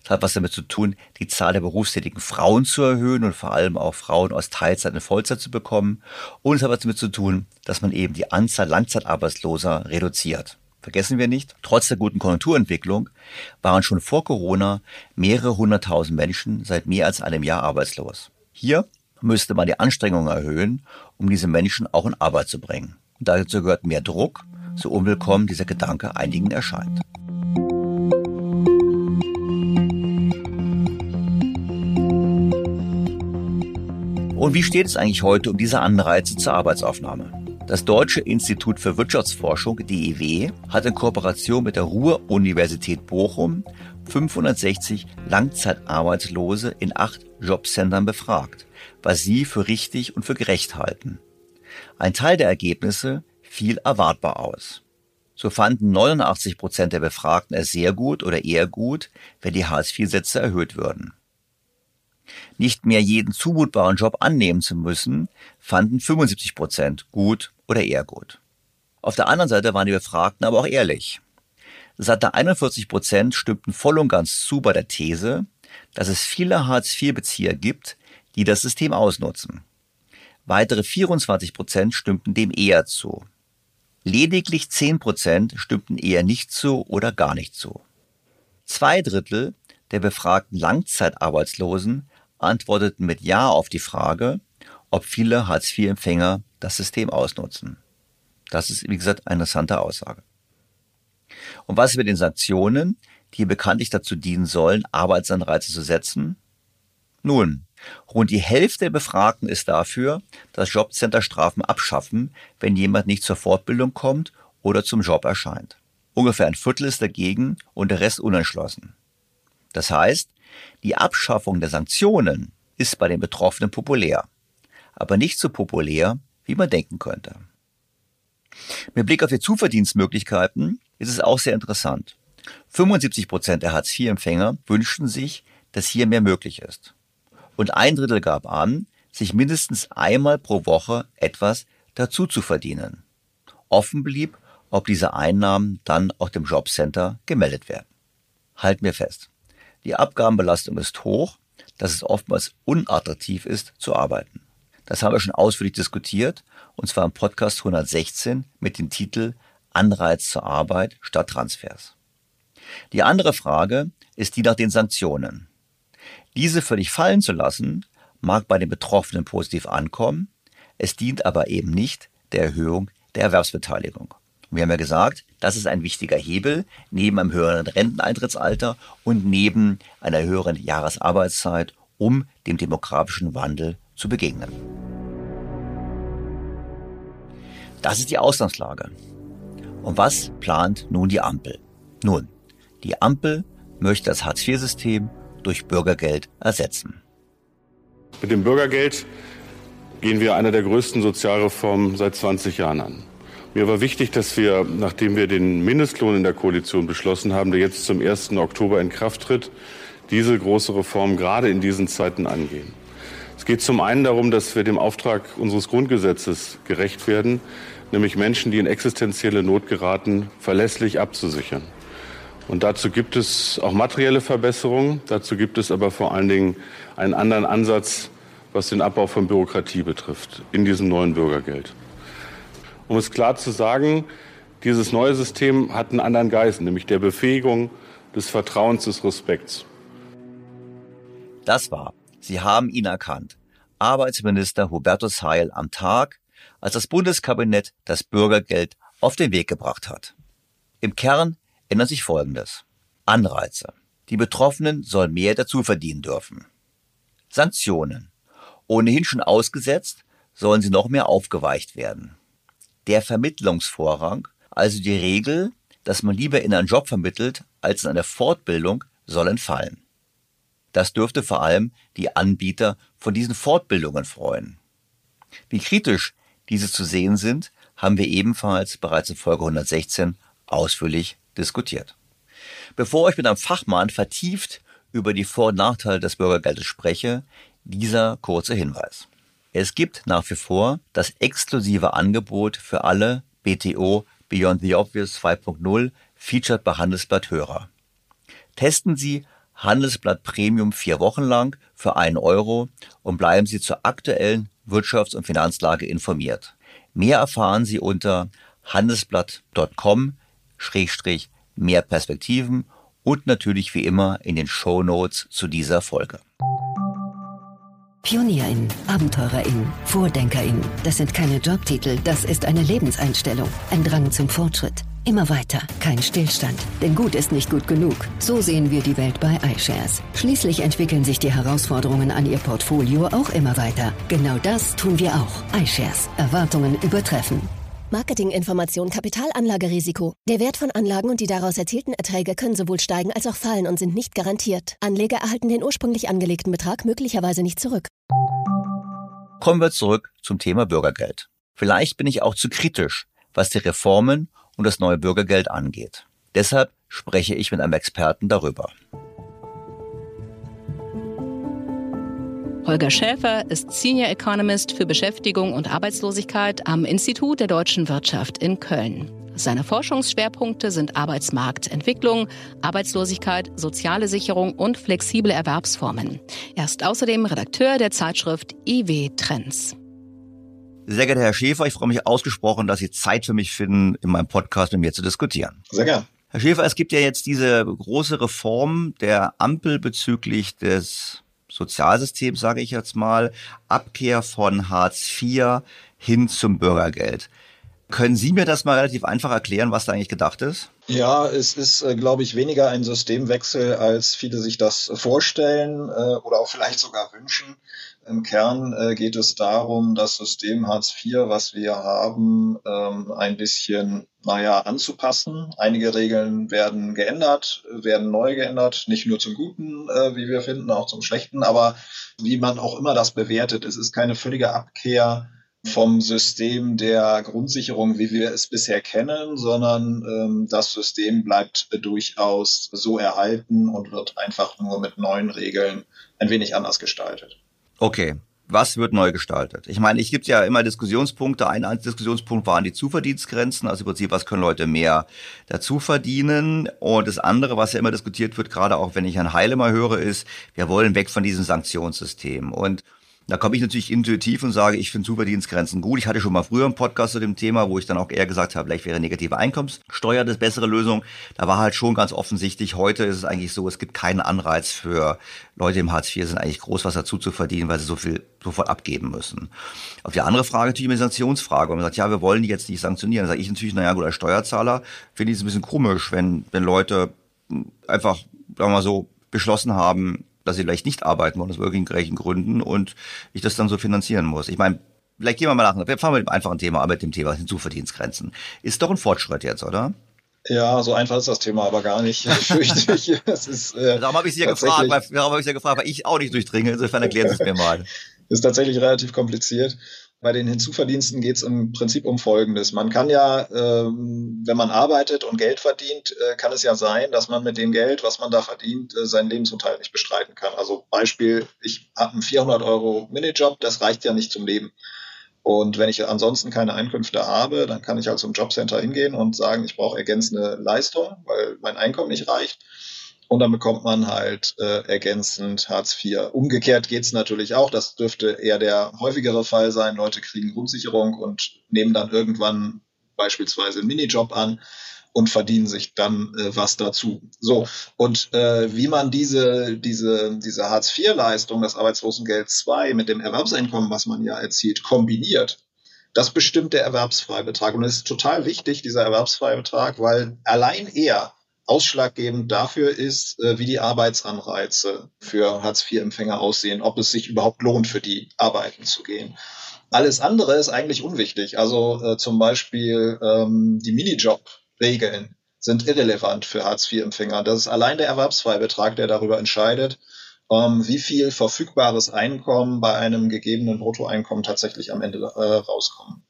Das hat was damit zu tun, die Zahl der berufstätigen Frauen zu erhöhen und vor allem auch Frauen aus Teilzeit in Vollzeit zu bekommen. Und es hat was damit zu tun, dass man eben die Anzahl Langzeitarbeitsloser reduziert. Vergessen wir nicht, trotz der guten Konjunkturentwicklung waren schon vor Corona mehrere hunderttausend Menschen seit mehr als einem Jahr arbeitslos. Hier müsste man die Anstrengungen erhöhen, um diese Menschen auch in Arbeit zu bringen. Und dazu gehört mehr Druck, so unwillkommen dieser Gedanke einigen erscheint. Und wie steht es eigentlich heute um diese Anreize zur Arbeitsaufnahme? Das Deutsche Institut für Wirtschaftsforschung, DIW, hat in Kooperation mit der Ruhr-Universität Bochum 560 Langzeitarbeitslose in acht Jobcentern befragt, was sie für richtig und für gerecht halten. Ein Teil der Ergebnisse fiel erwartbar aus. So fanden 89 Prozent der Befragten es sehr gut oder eher gut, wenn die Hartz-IV-Sätze erhöht würden. Nicht mehr jeden zumutbaren Job annehmen zu müssen, fanden 75 Prozent gut oder eher gut. Auf der anderen Seite waren die Befragten aber auch ehrlich. Satte 41 Prozent stimmten voll und ganz zu bei der These, dass es viele Hartz-IV-Bezieher gibt, die das System ausnutzen. Weitere 24 Prozent stimmten dem eher zu. Lediglich 10 Prozent stimmten eher nicht zu oder gar nicht zu. Zwei Drittel der befragten Langzeitarbeitslosen antworteten mit Ja auf die Frage, ob viele Hartz-IV-Empfänger das System ausnutzen. Das ist, wie gesagt, eine interessante Aussage. Und was mit den Sanktionen, die bekanntlich dazu dienen sollen, Arbeitsanreize zu setzen? Nun, rund die Hälfte der Befragten ist dafür, dass Jobcenter Strafen abschaffen, wenn jemand nicht zur Fortbildung kommt oder zum Job erscheint. Ungefähr ein Viertel ist dagegen und der Rest unentschlossen. Das heißt, die Abschaffung der Sanktionen ist bei den Betroffenen populär, aber nicht so populär, wie man denken könnte. Mit Blick auf die Zuverdienstmöglichkeiten ist es auch sehr interessant. 75 Prozent der Hartz-IV-Empfänger wünschen sich, dass hier mehr möglich ist. Und ein Drittel gab an, sich mindestens einmal pro Woche etwas dazu zu verdienen. Offen blieb, ob diese Einnahmen dann auch dem Jobcenter gemeldet werden. Halten wir fest. Die Abgabenbelastung ist hoch, dass es oftmals unattraktiv ist zu arbeiten. Das haben wir schon ausführlich diskutiert, und zwar im Podcast 116 mit dem Titel Anreiz zur Arbeit statt Transfers. Die andere Frage ist die nach den Sanktionen. Diese völlig fallen zu lassen, mag bei den Betroffenen positiv ankommen, es dient aber eben nicht der Erhöhung der Erwerbsbeteiligung. Wir haben ja gesagt, das ist ein wichtiger Hebel neben einem höheren Renteneintrittsalter und neben einer höheren Jahresarbeitszeit, um dem demografischen Wandel zu begegnen. Das ist die Ausgangslage. Und was plant nun die Ampel? Nun, die Ampel möchte das Hartz-IV-System durch Bürgergeld ersetzen. Mit dem Bürgergeld gehen wir eine der größten Sozialreformen seit 20 Jahren an. Mir war wichtig, dass wir, nachdem wir den Mindestlohn in der Koalition beschlossen haben, der jetzt zum 1. Oktober in Kraft tritt, diese große Reform gerade in diesen Zeiten angehen. Es geht zum einen darum, dass wir dem Auftrag unseres Grundgesetzes gerecht werden, nämlich Menschen, die in existenzielle Not geraten, verlässlich abzusichern. Und dazu gibt es auch materielle Verbesserungen. Dazu gibt es aber vor allen Dingen einen anderen Ansatz, was den Abbau von Bürokratie betrifft, in diesem neuen Bürgergeld. Um es klar zu sagen, dieses neue System hat einen anderen Geist, nämlich der Befähigung des Vertrauens, des Respekts. Das war, Sie haben ihn erkannt, Arbeitsminister Hubertus Heil am Tag, als das Bundeskabinett das Bürgergeld auf den Weg gebracht hat. Im Kern ändert sich Folgendes. Anreize. Die Betroffenen sollen mehr dazu verdienen dürfen. Sanktionen. Ohnehin schon ausgesetzt, sollen sie noch mehr aufgeweicht werden. Der Vermittlungsvorrang, also die Regel, dass man lieber in einen Job vermittelt als in eine Fortbildung, soll entfallen. Das dürfte vor allem die Anbieter von diesen Fortbildungen freuen. Wie kritisch diese zu sehen sind, haben wir ebenfalls bereits in Folge 116 ausführlich diskutiert. Bevor ich mit einem Fachmann vertieft über die Vor- und Nachteile des Bürgergeldes spreche, dieser kurze Hinweis. Es gibt nach wie vor das exklusive Angebot für alle BTO Beyond the Obvious 2.0 Featured bei Handelsblatt Hörer. Testen Sie Handelsblatt Premium vier Wochen lang für einen Euro und bleiben Sie zur aktuellen Wirtschafts- und Finanzlage informiert. Mehr erfahren Sie unter handelsblatt.com Schrägstrich mehr Perspektiven und natürlich wie immer in den Show Notes zu dieser Folge. PionierInnen, AbenteurerInnen, VordenkerInnen, das sind keine Jobtitel, das ist eine Lebenseinstellung, ein Drang zum Fortschritt. Immer weiter, kein Stillstand. Denn gut ist nicht gut genug. So sehen wir die Welt bei iShares. Schließlich entwickeln sich die Herausforderungen an Ihr Portfolio auch immer weiter. Genau das tun wir auch. iShares. Erwartungen übertreffen. Marketinginformation Kapitalanlagerisiko. Der Wert von Anlagen und die daraus erzielten Erträge können sowohl steigen als auch fallen und sind nicht garantiert. Anleger erhalten den ursprünglich angelegten Betrag möglicherweise nicht zurück. Kommen wir zurück zum Thema Bürgergeld. Vielleicht bin ich auch zu kritisch, was die Reformen und das neue Bürgergeld angeht. Deshalb spreche ich mit einem Experten darüber. Holger Schäfer ist Senior Economist für Beschäftigung und Arbeitslosigkeit am Institut der deutschen Wirtschaft in Köln. Seine Forschungsschwerpunkte sind Arbeitsmarktentwicklung, Arbeitslosigkeit, soziale Sicherung und flexible Erwerbsformen. Er ist außerdem Redakteur der Zeitschrift IW Trends. Sehr geehrter Herr Schäfer, ich freue mich ausgesprochen, dass Sie Zeit für mich finden, in meinem Podcast mit mir zu diskutieren. Sehr gern. Herr Schäfer, es gibt ja jetzt diese große Reform der Ampel bezüglich des Sozialsystems, sage ich jetzt mal, Abkehr von Hartz IV hin zum Bürgergeld. Können Sie mir das mal relativ einfach erklären, was da eigentlich gedacht ist? Ja, es ist, äh, glaube ich, weniger ein Systemwechsel, als viele sich das vorstellen äh, oder auch vielleicht sogar wünschen. Im Kern äh, geht es darum, das System Hartz IV, was wir haben, ähm, ein bisschen, naja, anzupassen. Einige Regeln werden geändert, werden neu geändert, nicht nur zum Guten, äh, wie wir finden, auch zum Schlechten, aber wie man auch immer das bewertet, es ist keine völlige Abkehr vom System der Grundsicherung, wie wir es bisher kennen, sondern ähm, das System bleibt durchaus so erhalten und wird einfach nur mit neuen Regeln ein wenig anders gestaltet. Okay. Was wird neu gestaltet? Ich meine, es gibt ja immer Diskussionspunkte. Ein Diskussionspunkt waren die Zuverdienstgrenzen, also im Prinzip, was können Leute mehr dazu verdienen? Und das andere, was ja immer diskutiert wird, gerade auch wenn ich Herrn Heile mal höre, ist, wir wollen weg von diesem Sanktionssystem. Und da komme ich natürlich intuitiv und sage, ich finde Superdienstgrenzen gut. Ich hatte schon mal früher einen Podcast zu dem Thema, wo ich dann auch eher gesagt habe, vielleicht wäre negative Einkommenssteuer das bessere Lösung. Da war halt schon ganz offensichtlich, heute ist es eigentlich so, es gibt keinen Anreiz für Leute im Hartz IV, sind eigentlich groß was dazu zu verdienen, weil sie so viel sofort abgeben müssen. Auf die andere Frage natürlich eine Sanktionsfrage. Und man sagt, ja, wir wollen die jetzt nicht sanktionieren. Da sage ich natürlich, naja, gut, als Steuerzahler finde ich es ein bisschen komisch, wenn, wenn Leute einfach, sagen wir mal so, beschlossen haben, dass sie vielleicht nicht arbeiten wollen, aus irgendwelchen Gründen und ich das dann so finanzieren muss. Ich meine, vielleicht gehen wir mal nach, wir fangen mit dem einfachen Thema an, mit dem Thema Hinzuverdienstgrenzen. Ist doch ein Fortschritt jetzt, oder? Ja, so einfach ist das Thema aber gar nicht, fürchte ich. Das ist, äh, darum habe ich Sie ja gefragt, weil, darum habe ich Sie ja gefragt, weil ich auch nicht durchdringe. Insofern erklären Sie es mir mal. ist tatsächlich relativ kompliziert. Bei den Hinzuverdiensten geht es im Prinzip um Folgendes. Man kann ja, ähm, wenn man arbeitet und Geld verdient, äh, kann es ja sein, dass man mit dem Geld, was man da verdient, äh, seinen Lebensunterhalt nicht bestreiten kann. Also Beispiel, ich habe einen 400 Euro Minijob, das reicht ja nicht zum Leben. Und wenn ich ansonsten keine Einkünfte habe, dann kann ich halt zum Jobcenter hingehen und sagen, ich brauche ergänzende Leistung, weil mein Einkommen nicht reicht. Und dann bekommt man halt äh, ergänzend Hartz IV. Umgekehrt geht's natürlich auch. Das dürfte eher der häufigere Fall sein. Leute kriegen Grundsicherung und nehmen dann irgendwann beispielsweise einen Minijob an und verdienen sich dann äh, was dazu. So, und äh, wie man diese, diese, diese Hartz-IV-Leistung, das Arbeitslosengeld II mit dem Erwerbseinkommen, was man ja erzielt, kombiniert, das bestimmt der Erwerbsfreibetrag. Und es ist total wichtig, dieser Erwerbsfreibetrag, weil allein er ausschlaggebend dafür ist, äh, wie die Arbeitsanreize für Hartz-IV-Empfänger aussehen, ob es sich überhaupt lohnt, für die arbeiten zu gehen. Alles andere ist eigentlich unwichtig. Also äh, zum Beispiel ähm, die Minijob-Regeln sind irrelevant für Hartz-IV-Empfänger. Das ist allein der Erwerbsfreibetrag, der darüber entscheidet, ähm, wie viel verfügbares Einkommen bei einem gegebenen Bruttoeinkommen tatsächlich am Ende äh, rauskommen.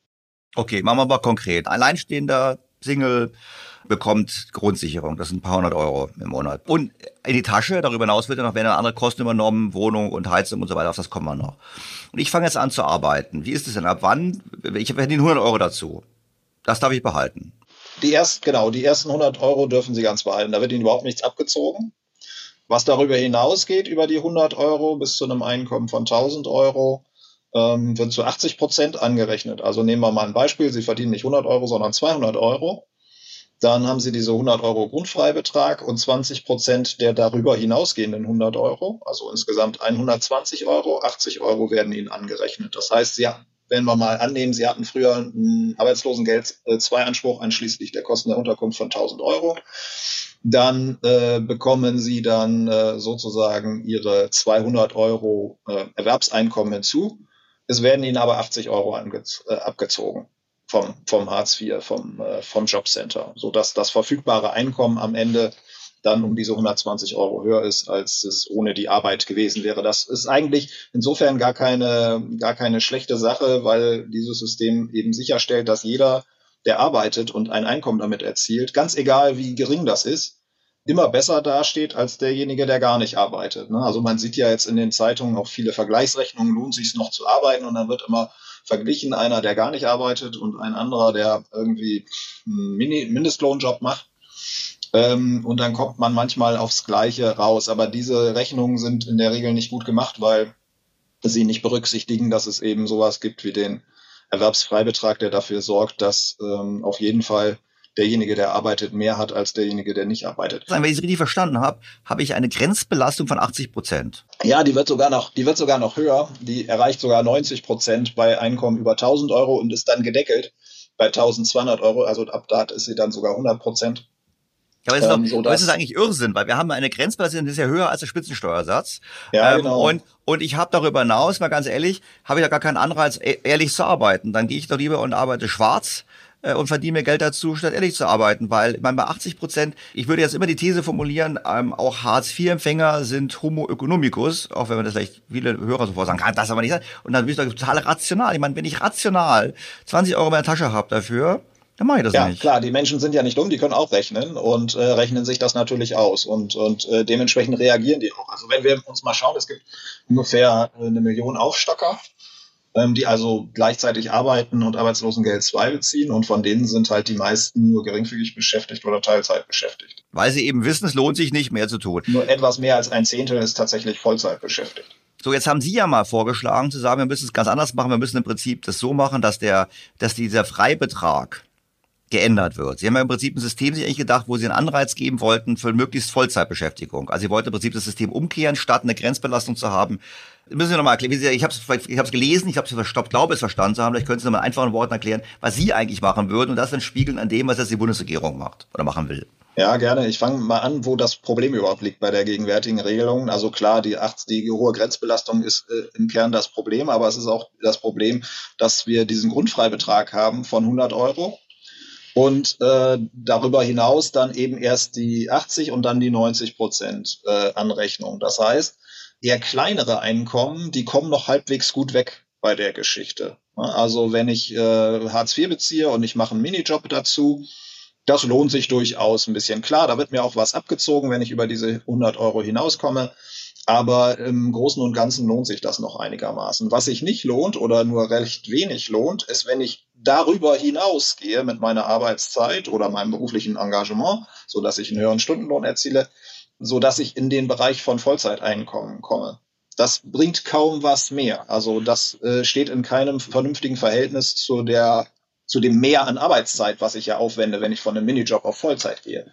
Okay, machen wir mal konkret. Alleinstehender Single bekommt Grundsicherung. Das sind ein paar hundert Euro im Monat. Und in die Tasche, darüber hinaus wird ja noch werden andere Kosten übernommen, Wohnung und Heizung und so weiter, auf das kommen wir noch. Und ich fange jetzt an zu arbeiten. Wie ist es denn? Ab wann? Ich verdiene 100 Euro dazu. Das darf ich behalten. Die ersten, genau, die ersten 100 Euro dürfen Sie ganz behalten. Da wird Ihnen überhaupt nichts abgezogen. Was darüber hinausgeht, über die 100 Euro bis zu einem Einkommen von 1000 Euro, ähm, wird zu 80 Prozent angerechnet. Also nehmen wir mal ein Beispiel. Sie verdienen nicht 100 Euro, sondern 200 Euro. Dann haben Sie diese 100 Euro Grundfreibetrag und 20 Prozent der darüber hinausgehenden 100 Euro, also insgesamt 120 Euro. 80 Euro werden Ihnen angerechnet. Das heißt, ja, wenn wir mal annehmen, Sie hatten früher einen Arbeitslosengeld äh, zwei Anspruch einschließlich der Kosten der Unterkunft von 1000 Euro, dann äh, bekommen Sie dann äh, sozusagen Ihre 200 Euro äh, Erwerbseinkommen hinzu. Es werden Ihnen aber 80 Euro äh, abgezogen vom, vom Hartz IV, vom, äh, vom Jobcenter, sodass das verfügbare Einkommen am Ende dann um diese 120 Euro höher ist, als es ohne die Arbeit gewesen wäre. Das ist eigentlich insofern gar keine, gar keine schlechte Sache, weil dieses System eben sicherstellt, dass jeder, der arbeitet und ein Einkommen damit erzielt, ganz egal wie gering das ist, immer besser dasteht als derjenige, der gar nicht arbeitet. Ne? Also man sieht ja jetzt in den Zeitungen auch viele Vergleichsrechnungen, lohnt sich noch zu arbeiten und dann wird immer verglichen, einer, der gar nicht arbeitet und ein anderer, der irgendwie einen Mini Mindestlohnjob macht. Ähm, und dann kommt man manchmal aufs Gleiche raus. Aber diese Rechnungen sind in der Regel nicht gut gemacht, weil sie nicht berücksichtigen, dass es eben sowas gibt wie den Erwerbsfreibetrag, der dafür sorgt, dass ähm, auf jeden Fall derjenige, der arbeitet, mehr hat als derjenige, der nicht arbeitet. Wenn ich es richtig verstanden habe, habe ich eine Grenzbelastung von 80 Prozent. Ja, die wird sogar noch, die wird sogar noch höher. Die erreicht sogar 90 Prozent bei Einkommen über 1000 Euro und ist dann gedeckelt bei 1200 Euro. Also ab da ist sie dann sogar 100 Prozent. Ja, aber es ist, ähm, so es ist eigentlich Irrsinn, weil wir haben eine Grenzbelastung, die ist ja höher als der Spitzensteuersatz. Ja, ähm, genau. Und, und ich habe darüber hinaus, mal ganz ehrlich, habe ich ja gar keinen Anreiz, e-, ehrlich zu arbeiten. Dann gehe ich doch lieber und arbeite schwarz äh, und verdiene mir Geld dazu, statt ehrlich zu arbeiten. Weil ich meine, bei 80 Prozent, ich würde jetzt immer die These formulieren, ähm, auch Hartz-IV-Empfänger sind Homo economicus, auch wenn man das vielleicht viele Hörer sofort sagen, kann das aber nicht sein. Und dann ich doch total rational. Ich meine, wenn ich rational 20 Euro in der Tasche habe dafür, dann mache ich das ja, nicht. Ja, klar, die Menschen sind ja nicht dumm, die können auch rechnen und äh, rechnen sich das natürlich aus und, und äh, dementsprechend reagieren die auch. Also wenn wir uns mal schauen, es gibt ungefähr äh, eine Million Aufstocker ähm, die also gleichzeitig arbeiten und Arbeitslosengeld 2 beziehen und von denen sind halt die meisten nur geringfügig beschäftigt oder Teilzeit beschäftigt. Weil sie eben wissen, es lohnt sich nicht mehr zu tun. Nur etwas mehr als ein Zehntel ist tatsächlich Vollzeit beschäftigt. So, jetzt haben Sie ja mal vorgeschlagen zu sagen, wir müssen es ganz anders machen. Wir müssen im Prinzip das so machen, dass der, dass dieser Freibetrag geändert wird. Sie haben ja im Prinzip ein System sich eigentlich gedacht, wo Sie einen Anreiz geben wollten für möglichst Vollzeitbeschäftigung. Also Sie wollten im Prinzip das System umkehren, statt eine Grenzbelastung zu haben, müssen Sie nochmal erklären. Ich habe es ich hab's gelesen, ich habe es verstoppt, glaube es verstanden zu haben. Vielleicht können Sie nochmal einfachen Worten erklären, was Sie eigentlich machen würden und das dann spiegeln an dem, was jetzt die Bundesregierung macht oder machen will. Ja, gerne. Ich fange mal an, wo das Problem überhaupt liegt bei der gegenwärtigen Regelung. Also klar, die, die hohe Grenzbelastung ist äh, im Kern das Problem, aber es ist auch das Problem, dass wir diesen Grundfreibetrag haben von 100 Euro Und äh, darüber hinaus dann eben erst die 80 und dann die 90 Prozent äh, Anrechnung. Das heißt, eher kleinere Einkommen, die kommen noch halbwegs gut weg bei der Geschichte. Also wenn ich äh, Hartz IV beziehe und ich mache einen Minijob dazu, das lohnt sich durchaus ein bisschen. Klar, da wird mir auch was abgezogen, wenn ich über diese 100 Euro hinauskomme. Aber im Großen und Ganzen lohnt sich das noch einigermaßen. Was sich nicht lohnt oder nur recht wenig lohnt, ist, wenn ich darüber hinausgehe mit meiner Arbeitszeit oder meinem beruflichen Engagement, so dass ich einen höheren Stundenlohn erziele, so dass ich in den Bereich von Vollzeiteinkommen komme. Das bringt kaum was mehr. Also das äh, steht in keinem vernünftigen Verhältnis zu der zu dem Mehr an Arbeitszeit, was ich ja aufwende, wenn ich von einem Minijob auf Vollzeit gehe.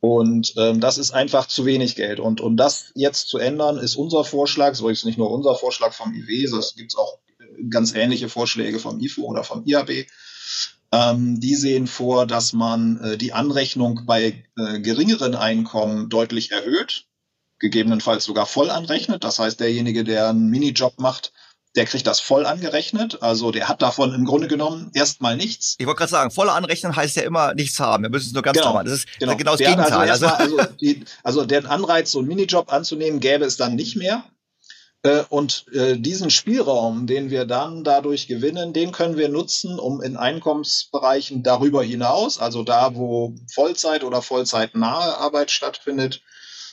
Und ähm, das ist einfach zu wenig Geld. Und um das jetzt zu ändern, ist unser Vorschlag, so ist nicht nur unser Vorschlag vom IW, es gibt auch ganz ähnliche Vorschläge vom IFO oder vom IAB. Ähm, die sehen vor, dass man äh, die Anrechnung bei äh, geringeren Einkommen deutlich erhöht, gegebenenfalls sogar voll anrechnet. Das heißt, derjenige, der einen Minijob macht, der kriegt das voll angerechnet. Also der hat davon im Grunde genommen erstmal nichts. Ich wollte gerade sagen, voll anrechnen heißt ja immer nichts haben. Wir müssen es nur ganz genau, normal. Das ist genau, genau das der Gegenteil. Also, also, also, die, also den Anreiz, so einen Minijob anzunehmen, gäbe es dann nicht mehr. Äh, und äh, diesen Spielraum, den wir dann dadurch gewinnen, den können wir nutzen, um in Einkommensbereichen darüber hinaus, also da, wo Vollzeit oder Vollzeitnahe Arbeit stattfindet,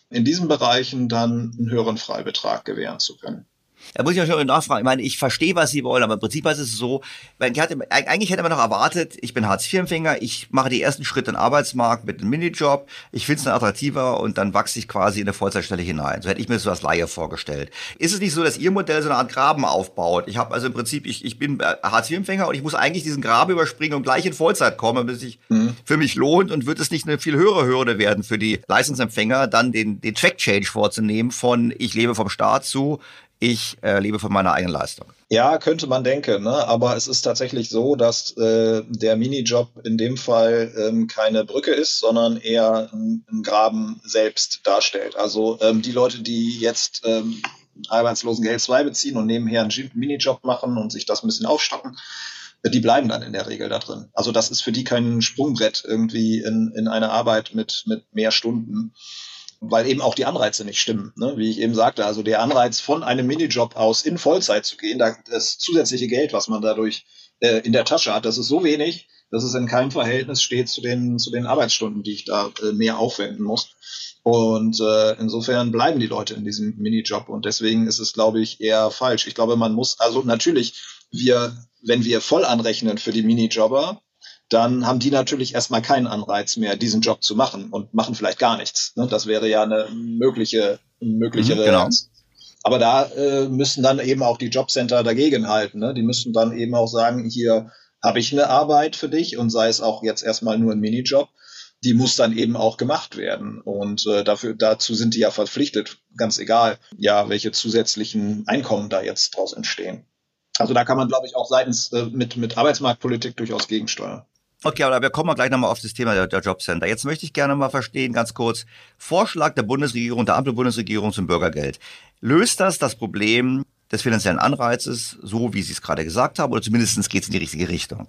in diesen Bereichen dann einen höheren Freibetrag gewähren zu können. Da muss ich auch schon nachfragen. Ich meine, ich verstehe, was Sie wollen, aber im Prinzip ist es so, weil ich hatte, eigentlich hätte man noch erwartet, ich bin Hartz-IV-Empfänger, ich mache die ersten Schritte in den Arbeitsmarkt mit einem Minijob, ich finde es dann attraktiver und dann wachse ich quasi in eine Vollzeitstelle hinein. So hätte ich mir das so als Laie vorgestellt. Ist es nicht so, dass Ihr Modell so eine Art Graben aufbaut? Ich habe also im Prinzip, ich, ich bin Hartz-IV-Empfänger und ich muss eigentlich diesen Graben überspringen und gleich in Vollzeit kommen, bis sich mhm. für mich lohnt und wird es nicht eine viel höhere Hürde werden für die Leistungsempfänger, dann den, den Track-Change vorzunehmen von ich lebe vom Staat zu ich äh, lebe von meiner eigenen Leistung. Ja, könnte man denken, ne? aber es ist tatsächlich so, dass äh, der Minijob in dem Fall ähm, keine Brücke ist, sondern eher ein, Graben selbst darstellt. Also ähm, die Leute, die jetzt ähm, Arbeitslosengeld 2 beziehen und nebenher einen Minijob machen und sich das ein bisschen aufstocken, die bleiben dann in der Regel da drin. Also das ist für die kein Sprungbrett irgendwie in, in eine Arbeit mit, mit mehr Stunden weil eben auch die Anreize nicht stimmen. Ne? Wie ich eben sagte, also der Anreiz von einem Minijob aus in Vollzeit zu gehen, das zusätzliche Geld, was man dadurch äh, in der Tasche hat, das ist so wenig, dass es in keinem Verhältnis steht zu den, zu den Arbeitsstunden, die ich da äh, mehr aufwenden muss. Und äh, insofern bleiben die Leute in diesem Minijob und deswegen ist es, glaube ich, eher falsch. Ich glaube, man muss, also natürlich, wir, wenn wir voll anrechnen für die Minijobber, dann haben die natürlich erstmal keinen Anreiz mehr, diesen Job zu machen und machen vielleicht gar nichts. Ne? Das wäre ja eine mögliche, mögliche mhm, genau. Aber da äh, müssen dann eben auch die Jobcenter dagegenhalten. Ne? Die müssen dann eben auch sagen, hier habe ich eine Arbeit für dich und sei es auch jetzt erstmal nur ein Minijob. Die muss dann eben auch gemacht werden. Und äh, dafür, dazu sind die ja verpflichtet, ganz egal, ja, welche zusätzlichen Einkommen da jetzt draus entstehen. Also da kann man, glaube ich, auch seitens äh, mit, mit Arbeitsmarktpolitik durchaus gegensteuern. Okay, aber wir kommen gleich nochmal auf das Thema der, der Jobcenter. Jetzt möchte ich gerne mal verstehen, ganz kurz, Vorschlag der Bundesregierung, der Ampelbundesregierung zum Bürgergeld. Löst das das Problem des finanziellen Anreizes, so wie Sie es gerade gesagt haben, oder zumindest geht es in die richtige Richtung?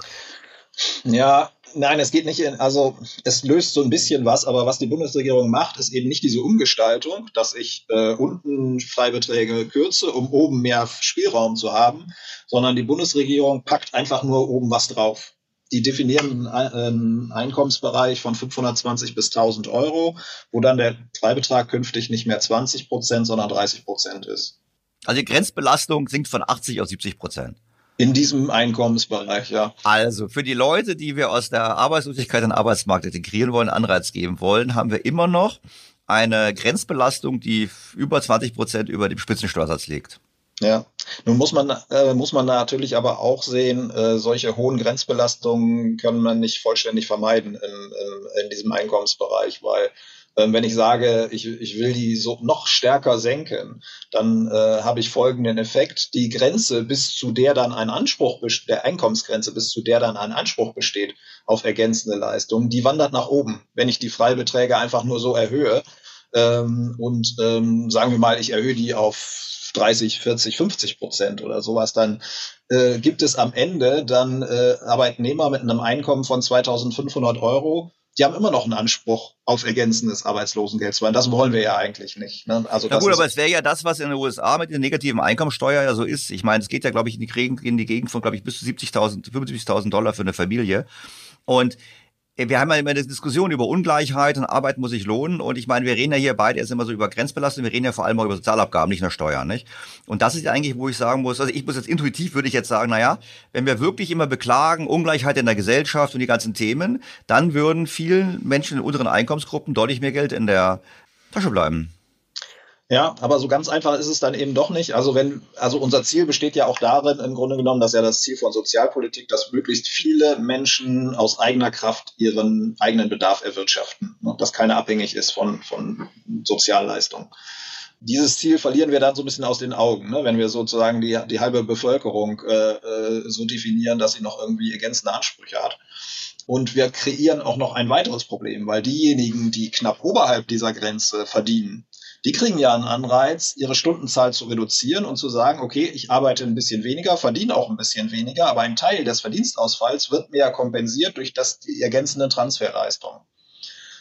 Ja, nein, es geht nicht in, also es löst so ein bisschen was, aber was die Bundesregierung macht, ist eben nicht diese Umgestaltung, dass ich äh, unten Freibeträge kürze, um oben mehr Spielraum zu haben, sondern die Bundesregierung packt einfach nur oben was drauf die definieren einen Einkommensbereich von 520 bis 1000 Euro, wo dann der Freibetrag künftig nicht mehr 20 Prozent, sondern 30 Prozent ist. Also die Grenzbelastung sinkt von 80 auf 70 Prozent. In diesem Einkommensbereich, ja. Also für die Leute, die wir aus der Arbeitslosigkeit in den Arbeitsmarkt integrieren wollen, Anreiz geben wollen, haben wir immer noch eine Grenzbelastung, die über 20 Prozent über dem Spitzensteuersatz liegt. Ja, nun muss man, äh, muss man natürlich aber auch sehen, äh, solche hohen Grenzbelastungen können man nicht vollständig vermeiden in, in, in diesem Einkommensbereich, weil äh, wenn ich sage, ich, ich will die so noch stärker senken, dann äh, habe ich folgenden Effekt. Die Grenze, bis zu der dann ein Anspruch, der Einkommensgrenze, bis zu der dann ein Anspruch besteht auf ergänzende Leistungen, die wandert nach oben. Wenn ich die Freibeträge einfach nur so erhöhe, ähm, und ähm, sagen wir mal, ich erhöhe die auf 30, 40, 50 Prozent oder sowas, dann äh, gibt es am Ende dann äh, Arbeitnehmer mit einem Einkommen von 2500 Euro, die haben immer noch einen Anspruch auf ergänzendes Arbeitslosengeld. Weil das wollen wir ja eigentlich nicht. Ne? Also Na gut, aber es wäre ja das, was in den USA mit der negativen Einkommensteuer ja so ist. Ich meine, es geht ja, glaube ich, in die Gegend, in die Gegend von, glaube ich, bis zu 70.000, 75.000 Dollar für eine Familie. Und wir haben ja immer eine Diskussion über Ungleichheit und Arbeit muss sich lohnen. Und ich meine, wir reden ja hier beide erst immer so über Grenzbelastung, wir reden ja vor allem auch über Sozialabgaben, nicht nur Steuern, nicht? Und das ist eigentlich, wo ich sagen muss, also ich muss jetzt intuitiv würde ich jetzt sagen, naja, wenn wir wirklich immer beklagen, Ungleichheit in der Gesellschaft und die ganzen Themen, dann würden vielen Menschen in unteren Einkommensgruppen deutlich mehr Geld in der Tasche bleiben. Ja, aber so ganz einfach ist es dann eben doch nicht. Also wenn, also unser Ziel besteht ja auch darin, im Grunde genommen, dass ja das Ziel von Sozialpolitik, dass möglichst viele Menschen aus eigener Kraft ihren eigenen Bedarf erwirtschaften, ne? dass keiner abhängig ist von, von Sozialleistungen. Dieses Ziel verlieren wir dann so ein bisschen aus den Augen, ne? wenn wir sozusagen die, die halbe Bevölkerung äh, äh so definieren, dass sie noch irgendwie ergänzende Ansprüche hat. Und wir kreieren auch noch ein weiteres Problem, weil diejenigen, die knapp oberhalb dieser Grenze verdienen, die kriegen ja einen Anreiz, ihre Stundenzahl zu reduzieren und zu sagen, okay, ich arbeite ein bisschen weniger, verdiene auch ein bisschen weniger, aber ein Teil des Verdienstausfalls wird mir ja kompensiert durch das, die ergänzenden Transferleistungen.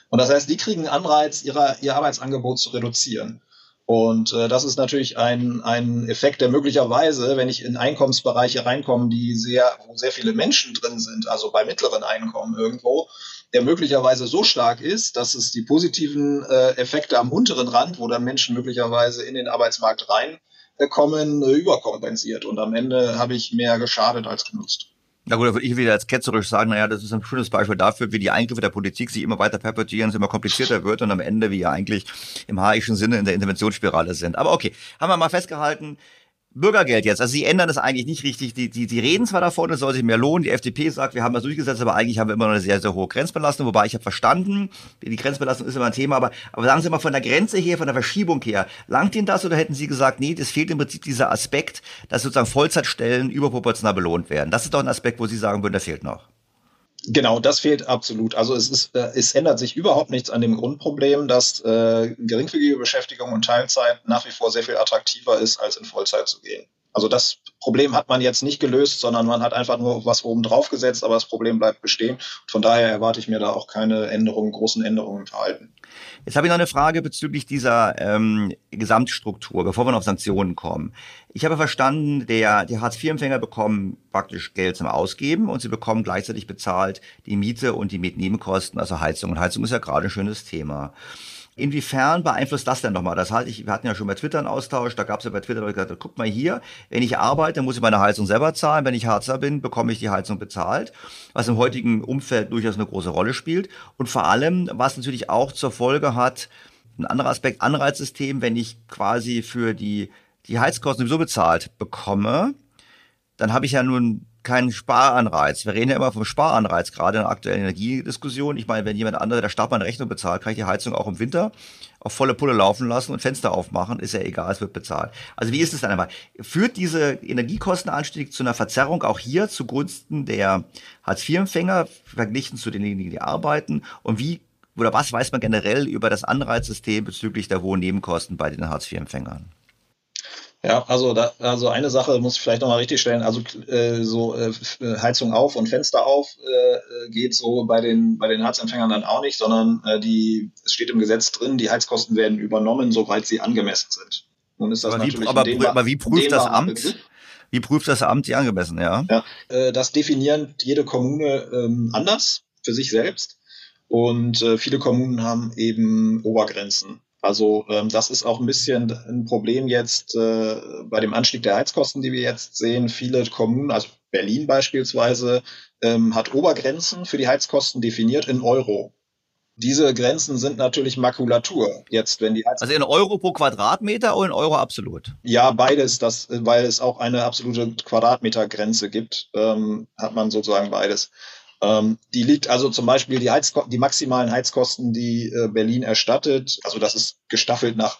Und das heißt, die kriegen einen Anreiz, ihre, ihr Arbeitsangebot zu reduzieren. Und äh, das ist natürlich ein, ein Effekt, der möglicherweise, wenn ich in Einkommensbereiche reinkomme, die sehr, wo sehr viele Menschen drin sind, also bei mittleren Einkommen irgendwo, der möglicherweise so stark ist, dass es die positiven äh, Effekte am unteren Rand, wo dann Menschen möglicherweise in den Arbeitsmarkt reinkommen, äh, überkompensiert. Und am Ende habe ich mehr geschadet als genutzt. Na gut, da würde ich wieder als ketzerisch sagen, naja, das ist ein schönes Beispiel dafür, wie die Eingriffe der Politik sich immer weiter perpetuieren, es immer komplizierter wird und am Ende wie ja eigentlich im haischen Sinne in der Interventionsspirale sind. Aber okay, haben wir mal festgehalten, Bürgergeld jetzt. Also sie ändern das eigentlich nicht richtig. Die, die, die reden zwar davon, es soll sich mehr lohnen. Die FDP sagt, wir haben das durchgesetzt, aber eigentlich haben wir immer noch eine sehr, sehr hohe Grenzbelastung. Wobei ich habe verstanden, die Grenzbelastung ist immer ein Thema, aber, aber sagen Sie mal von der Grenze her, von der Verschiebung her, langt Ihnen das oder hätten Sie gesagt, nee, das fehlt im Prinzip dieser Aspekt, dass sozusagen Vollzeitstellen überproportional belohnt werden. Das ist doch ein Aspekt, wo Sie sagen würden, der fehlt noch. Genau, das fehlt absolut. Also es, ist, äh, es ändert sich überhaupt nichts an dem Grundproblem, dass äh, geringfügige Beschäftigung und Teilzeit nach wie vor sehr viel attraktiver ist, als in Vollzeit zu gehen. Also das Problem hat man jetzt nicht gelöst, sondern man hat einfach nur was oben drauf gesetzt, aber das Problem bleibt bestehen. Von daher erwarte ich mir da auch keine Änderungen, großen Änderungen im Verhalten. Jetzt habe ich noch eine Frage bezüglich dieser ähm, Gesamtstruktur, bevor wir auf Sanktionen kommen. Ich habe verstanden, der, die Hartz-IV-Empfänger bekommen praktisch Geld zum Ausgeben und sie bekommen gleichzeitig bezahlt die Miete und die Mietnebenkosten, also Heizung. Und Heizung ist ja gerade ein schönes Thema. Inwiefern beeinflusst das denn nochmal? Das heißt, ich, wir hatten ja schon bei Twitter einen Austausch, da gab es ja bei Twitter Leute gesagt, guck mal hier, wenn ich arbeite, muss ich meine Heizung selber zahlen, wenn ich Harzer bin, bekomme ich die Heizung bezahlt, was im heutigen Umfeld durchaus eine große Rolle spielt und vor allem, was natürlich auch zur Folge hat, ein anderer Aspekt, Anreizsystem, wenn ich quasi für die, die Heizkosten sowieso bezahlt bekomme, dann habe ich ja nun keinen Sparanreiz. Wir reden ja immer vom Sparanreiz, gerade in der aktuellen Energiediskussion. Ich meine, wenn jemand andere der Staat meine Rechnung bezahlt, kann ich die Heizung auch im Winter auf volle Pulle laufen lassen und Fenster aufmachen, ist ja egal, es wird bezahlt. Also wie ist es dann einmal? Führt diese Energiekostenanstieg zu einer Verzerrung auch hier zugunsten der Hartz-IV-Empfänger verglichen zu denjenigen, die arbeiten? Und wie oder was weiß man generell über das Anreizsystem bezüglich der hohen Nebenkosten bei den Hartz-IV-Empfängern? Ja, also da, also eine Sache muss ich vielleicht nochmal richtig stellen. Also äh, so äh, Heizung auf und Fenster auf äh, geht so bei den bei den Heizempfängern dann auch nicht, sondern äh, die es steht im Gesetz drin, die Heizkosten werden übernommen, soweit sie angemessen sind. Nun ist das aber natürlich wie, aber, dehnbar, aber wie prüft das Amt? Begriff. Wie prüft das Amt die angemessen, ja? Ja, äh, das definieren jede Kommune ähm, anders für sich selbst. Und äh, viele Kommunen haben eben Obergrenzen. Also ähm, das ist auch ein bisschen ein Problem jetzt äh, bei dem Anstieg der Heizkosten, die wir jetzt sehen. Viele Kommunen, also Berlin beispielsweise, ähm, hat Obergrenzen für die Heizkosten definiert in Euro. Diese Grenzen sind natürlich Makulatur. Jetzt, wenn die also in Euro pro Quadratmeter oder in Euro absolut? Ja, beides. Das, weil es auch eine absolute Quadratmetergrenze gibt, ähm, hat man sozusagen beides. Ähm, die liegt also zum Beispiel die, Heizko die maximalen Heizkosten, die äh, Berlin erstattet. Also das ist gestaffelt nach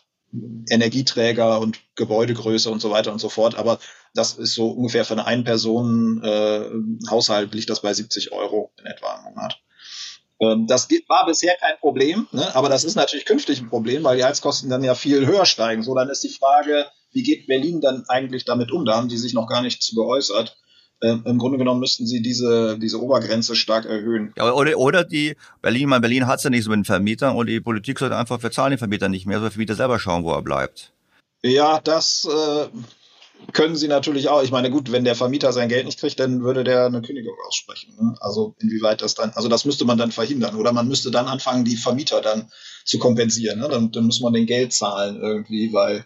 Energieträger und Gebäudegröße und so weiter und so fort. Aber das ist so ungefähr für eine Ein-Personen-Haushalt äh, liegt das bei 70 Euro in etwa im Monat. Ähm, das war bisher kein Problem, ne? aber das ist natürlich künftig ein Problem, weil die Heizkosten dann ja viel höher steigen. So, dann ist die Frage, wie geht Berlin dann eigentlich damit um? Da haben die sich noch gar nicht zu geäußert. Ähm, Im Grunde genommen müssten sie diese, diese Obergrenze stark erhöhen. Ja, oder, oder die Berlin, mein Berlin hat es ja nicht so mit den Vermietern und die Politik sollte einfach, wir zahlen den Vermieter nicht mehr, soll der Vermieter selber schauen, wo er bleibt. Ja, das äh, können sie natürlich auch. Ich meine, gut, wenn der Vermieter sein Geld nicht kriegt, dann würde der eine Kündigung aussprechen. Ne? Also inwieweit das dann, also das müsste man dann verhindern. Oder man müsste dann anfangen, die Vermieter dann zu kompensieren. Ne? Dann, dann muss man den Geld zahlen irgendwie, weil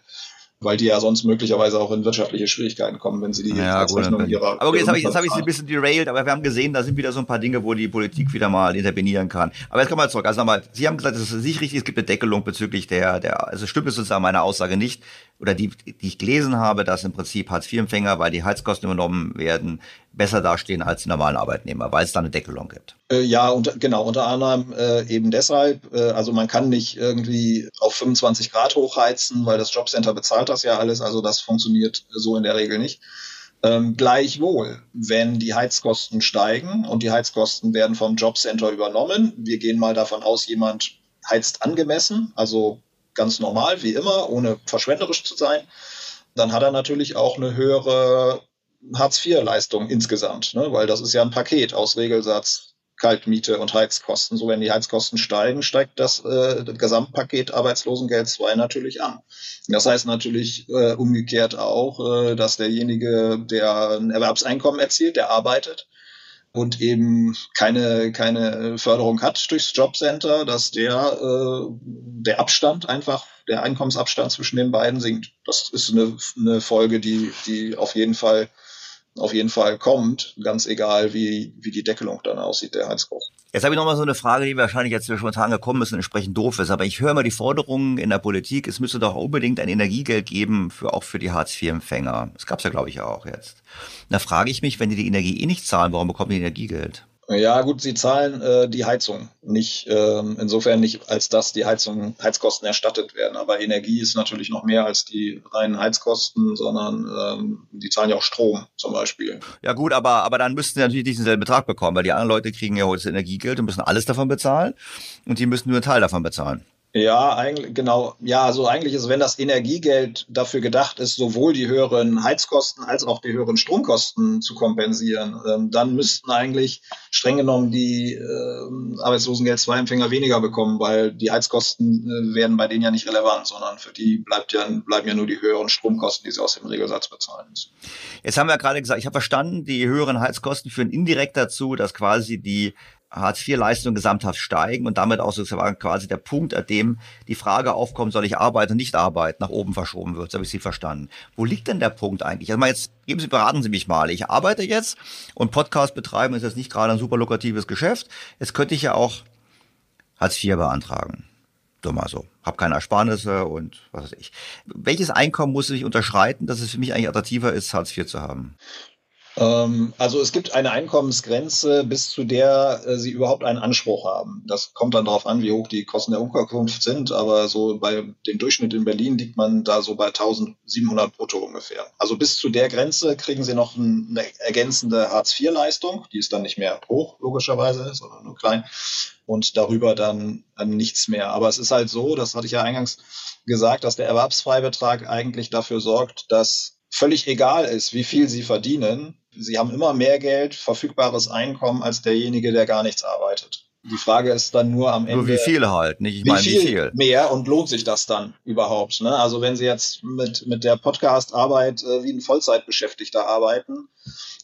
weil die ja sonst möglicherweise auch in wirtschaftliche Schwierigkeiten kommen, wenn sie die ja, Rechnung ihrer. Aber okay, jetzt habe ich, jetzt hab ich sie ein bisschen derailed, aber wir haben gesehen, da sind wieder so ein paar Dinge, wo die Politik wieder mal intervenieren kann. Aber jetzt kommen wir zurück. Also nochmal, Sie haben gesagt, es ist nicht richtig, es gibt eine Deckelung bezüglich der, der, also stimmt es sozusagen meine Aussage nicht, oder die, die ich gelesen habe, dass im Prinzip Hartz-IV-Empfänger, weil die Heizkosten übernommen werden, besser dastehen als die normalen Arbeitnehmer, weil es da eine Deckelung gibt. Äh, ja, und, genau, unter anderem äh, eben deshalb, äh, also man kann nicht irgendwie auf 25 Grad hochheizen, weil das Jobcenter bezahlt das ja alles, also das funktioniert so in der Regel nicht. Ähm, gleichwohl, wenn die Heizkosten steigen und die Heizkosten werden vom Jobcenter übernommen, wir gehen mal davon aus, jemand heizt angemessen, also ganz normal, wie immer, ohne verschwenderisch zu sein, dann hat er natürlich auch eine höhere Hartz-IV-Leistung insgesamt, ne? weil das ist ja ein Paket aus Regelsatz, Kaltmiete und Heizkosten. So, wenn die Heizkosten steigen, steigt das, äh, das Gesamtpaket Arbeitslosengeld 2 natürlich an. Das heißt natürlich äh, umgekehrt auch, äh, dass derjenige, der ein Erwerbseinkommen erzielt, der arbeitet, und eben keine, keine Förderung hat durchs Jobcenter, dass der, äh, der Abstand einfach, der Einkommensabstand zwischen den beiden sinkt. Das ist eine, eine Folge, die, die auf jeden Fall auf jeden Fall kommt, ganz egal, wie, wie die Deckelung dann aussieht, der Heizkosten. Jetzt habe ich nochmal so eine Frage, die wahrscheinlich jetzt spontan gekommen ist und entsprechend doof ist, aber ich höre immer die Forderungen in der Politik, es müsste doch unbedingt ein Energiegeld geben, für, auch für die Hartz-IV-Empfänger. Das gab es ja, glaube ich, auch jetzt. Da frage ich mich, wenn die die Energie eh nicht zahlen, warum bekommen die Energiegeld? Ja, gut, sie zahlen äh, die Heizung nicht, ähm, insofern nicht, als dass die Heizung, Heizkosten erstattet werden. Aber Energie ist natürlich noch mehr als die reinen Heizkosten, sondern ähm, die zahlen ja auch Strom zum Beispiel. Ja gut, aber, aber dann müssten sie natürlich diesen selben Betrag bekommen, weil die anderen Leute kriegen ja heute das Energiegeld und müssen alles davon bezahlen und die müssen nur einen Teil davon bezahlen. Ja, eigentlich, genau. Ja, also eigentlich ist, wenn das Energiegeld dafür gedacht ist, sowohl die höheren Heizkosten als auch die höheren Stromkosten zu kompensieren, ähm, dann müssten eigentlich streng genommen die äh, Arbeitslosengeld 2-Empfänger weniger bekommen, weil die Heizkosten äh, werden bei denen ja nicht relevant, sondern für die bleibt ja, bleiben ja nur die höheren Stromkosten, die sie aus dem Regelsatz bezahlen müssen. Jetzt haben wir gerade gesagt, ich habe verstanden, die höheren Heizkosten führen indirekt dazu, dass quasi die Hartz-IV-Leistungen gesamthaft steigen und damit auch sozusagen quasi der Punkt, an dem die Frage aufkommt, soll ich arbeiten oder nicht arbeiten, nach oben verschoben wird. So habe ich Sie verstanden. Wo liegt denn der Punkt eigentlich? Also mal jetzt, geben Sie, beraten Sie mich mal. Ich arbeite jetzt und Podcast betreiben ist jetzt nicht gerade ein super lukratives Geschäft. Jetzt könnte ich ja auch Hartz IV beantragen. Mal so. Hab keine Ersparnisse und was weiß ich. Welches Einkommen muss ich unterschreiten, dass es für mich eigentlich attraktiver ist, Hartz IV zu haben? Ähm, also es gibt eine Einkommensgrenze, bis zu der äh, sie überhaupt einen Anspruch haben. Das kommt dann darauf an, wie hoch die Kosten der Unterkunft sind, aber so bei dem Durchschnitt in Berlin liegt man da so bei 1700 brutto ungefähr. Also bis zu der Grenze kriegen sie noch eine ergänzende Hartz-IV-Leistung, die ist dann nicht mehr hoch, logischerweise, sondern nur klein. Und darüber dann, dann nichts mehr. Aber es ist halt so, das hatte ich ja eingangs gesagt, dass der Erwerbsfreibetrag eigentlich dafür sorgt, dass völlig egal ist, wie viel sie verdienen, sie haben immer mehr Geld, verfügbares Einkommen als derjenige, der gar nichts arbeitet. Die Frage ist dann nur am Ende. Nur wie viel halt, nicht? Ich meine, wie viel mehr und lohnt sich das dann überhaupt? Ne? Also wenn Sie jetzt mit, mit der Podcast-Arbeit äh, wie ein Vollzeitbeschäftigter arbeiten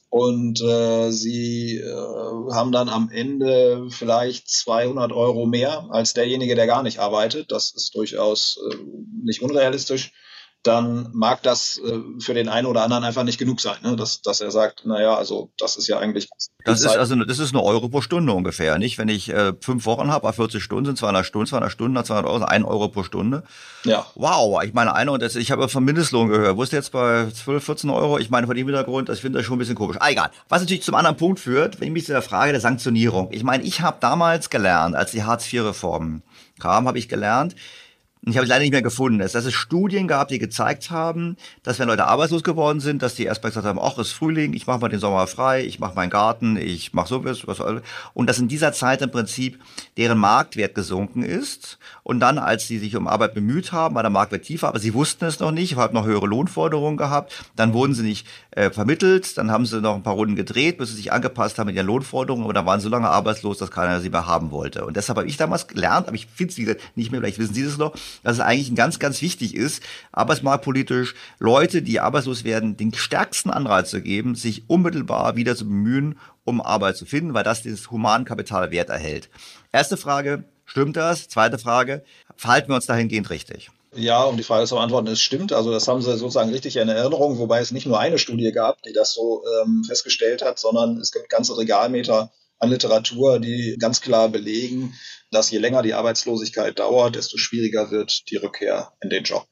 und äh, Sie äh, haben dann am Ende vielleicht 200 Euro mehr als derjenige, der gar nicht arbeitet, das ist durchaus äh, nicht unrealistisch, dann mag das äh, für den einen oder anderen einfach nicht genug sein, ne? dass, dass er sagt, naja, also das ist ja eigentlich. Das ist also das ist eine Euro pro Stunde ungefähr, nicht? Wenn ich äh, fünf Wochen habe, 40 Stunden sind 200 Stunden, 200 Stunden, 200 Euro, ein Euro pro Stunde. Ja. Wow, ich meine, einer und das, ich habe vom Mindestlohn gehört. Wo ist jetzt bei 12, 14 Euro? Ich meine, vor dem Hintergrund, ich finde das schon ein bisschen komisch. Ah, egal. Was natürlich zum anderen Punkt führt, wenn ich mich zu der Frage der Sanktionierung. Ich meine, ich habe damals gelernt, als die Hartz-IV-Reformen kamen, habe ich gelernt, Und ich habe es leider nicht mehr gefunden. Dass es Studien gab, die gezeigt haben, dass wenn Leute arbeitslos geworden sind, dass die erstmal gesagt haben, ach, es ist Frühling, ich mache mal den Sommer frei, ich mache meinen Garten, ich mache sowas, was und dass in dieser Zeit im Prinzip deren Marktwert gesunken ist. Und dann, als sie sich um Arbeit bemüht haben, war der Marktwert tiefer, aber sie wussten es noch nicht, haben noch höhere Lohnforderungen gehabt, dann wurden sie nicht äh, vermittelt, dann haben sie noch ein paar Runden gedreht, bis sie sich angepasst haben mit ihren Lohnforderungen, aber dann waren sie so lange arbeitslos, dass keiner sie mehr haben wollte. Und deshalb habe ich damals gelernt, aber ich finde es nicht mehr, vielleicht wissen Sie das noch, dass es eigentlich ganz, ganz wichtig ist, arbeitsmarktpolitisch Leute, die arbeitslos werden, den stärksten Anreiz zu geben, sich unmittelbar wieder zu bemühen, um Arbeit zu finden, weil das dieses Humankapital Wert erhält. Erste Frage, stimmt das? Zweite Frage, verhalten wir uns dahingehend richtig? Ja, um die Frage zu beantworten, es stimmt. Also das haben Sie sozusagen richtig in Erinnerung, wobei es nicht nur eine Studie gab, die das so ähm, festgestellt hat, sondern es gibt ganze Regalmeter an Literatur, die ganz klar belegen, dass je länger die Arbeitslosigkeit dauert, desto schwieriger wird die Rückkehr in den Job.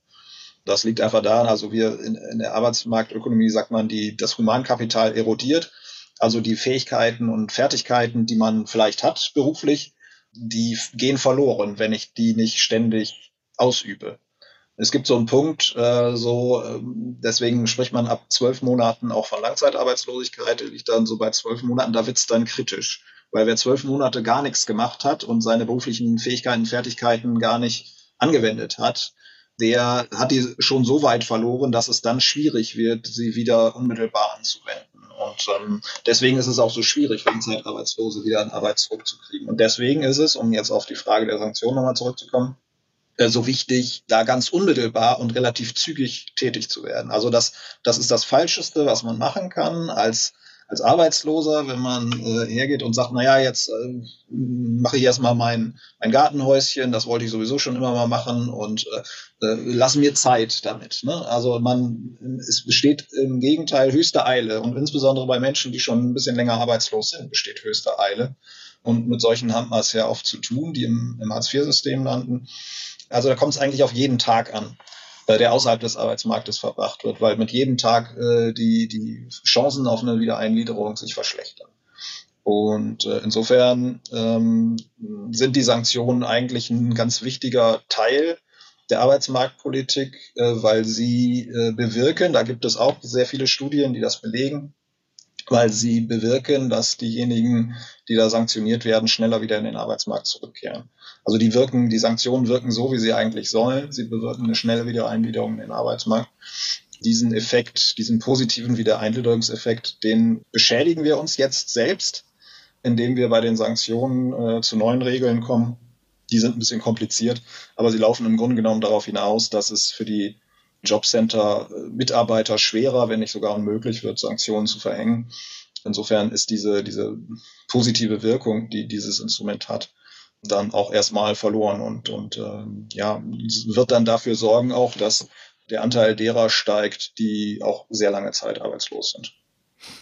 Das liegt einfach daran, also wir in, in der Arbeitsmarktökonomie sagt man, die, das Humankapital erodiert, also die Fähigkeiten und Fertigkeiten, die man vielleicht hat beruflich, die gehen verloren, wenn ich die nicht ständig ausübe. Es gibt so einen Punkt, äh, so ähm, deswegen spricht man ab zwölf Monaten auch von Langzeitarbeitslosigkeit, liegt dann so bei zwölf Monaten, da wird's dann kritisch. Weil wer zwölf Monate gar nichts gemacht hat und seine beruflichen Fähigkeiten, Fertigkeiten gar nicht angewendet hat, der hat die schon so weit verloren, dass es dann schwierig wird, sie wieder unmittelbar anzuwenden. Und ähm, deswegen ist es auch so schwierig, für Zeitarbeitslose wieder an Arbeit zurückzukriegen. Und deswegen ist es, um jetzt auf die Frage der Sanktionen nochmal zurückzukommen, äh, so wichtig, da ganz unmittelbar und relativ zügig tätig zu werden. Also das, das ist das Falscheste, was man machen kann als als Arbeitsloser, wenn man äh, hergeht und sagt, naja, jetzt äh, mache ich erstmal mein, mein Gartenhäuschen, das wollte ich sowieso schon immer mal machen und äh, äh, lass mir Zeit damit. Ne? Also man, es besteht im Gegenteil höchste Eile und insbesondere bei Menschen, die schon ein bisschen länger arbeitslos sind, besteht höchste Eile. Und mit solchen haben wir es ja oft zu tun, die im, im Hartz-IV-System landen. Also da kommt es eigentlich auf jeden Tag an. Äh, der außerhalb des Arbeitsmarktes verbracht wird, weil mit jedem Tag äh, die, die Chancen auf eine Wiedereingliederung sich verschlechtern. Und äh, insofern ähm, sind die Sanktionen eigentlich ein ganz wichtiger Teil der Arbeitsmarktpolitik, äh, weil sie äh, bewirken, da gibt es auch sehr viele Studien, die das belegen, weil sie bewirken, dass diejenigen, die da sanktioniert werden, schneller wieder in den Arbeitsmarkt zurückkehren. Also die wirken, die Sanktionen wirken so, wie sie eigentlich sollen. Sie bewirken eine schnelle Wiedereingliederung in den Arbeitsmarkt. Diesen Effekt, diesen positiven Wiedereingliederungseffekt, den beschädigen wir uns jetzt selbst, indem wir bei den Sanktionen äh, zu neuen Regeln kommen. Die sind ein bisschen kompliziert, aber sie laufen im Grunde genommen darauf hinaus, dass es für die Jobcenter-Mitarbeiter schwerer, wenn nicht sogar unmöglich wird, Sanktionen zu verhängen. Insofern ist diese, diese positive Wirkung, die dieses Instrument hat, dann auch erstmal verloren und, und äh, ja, wird dann dafür sorgen auch, dass der Anteil derer steigt, die auch sehr lange Zeit arbeitslos sind.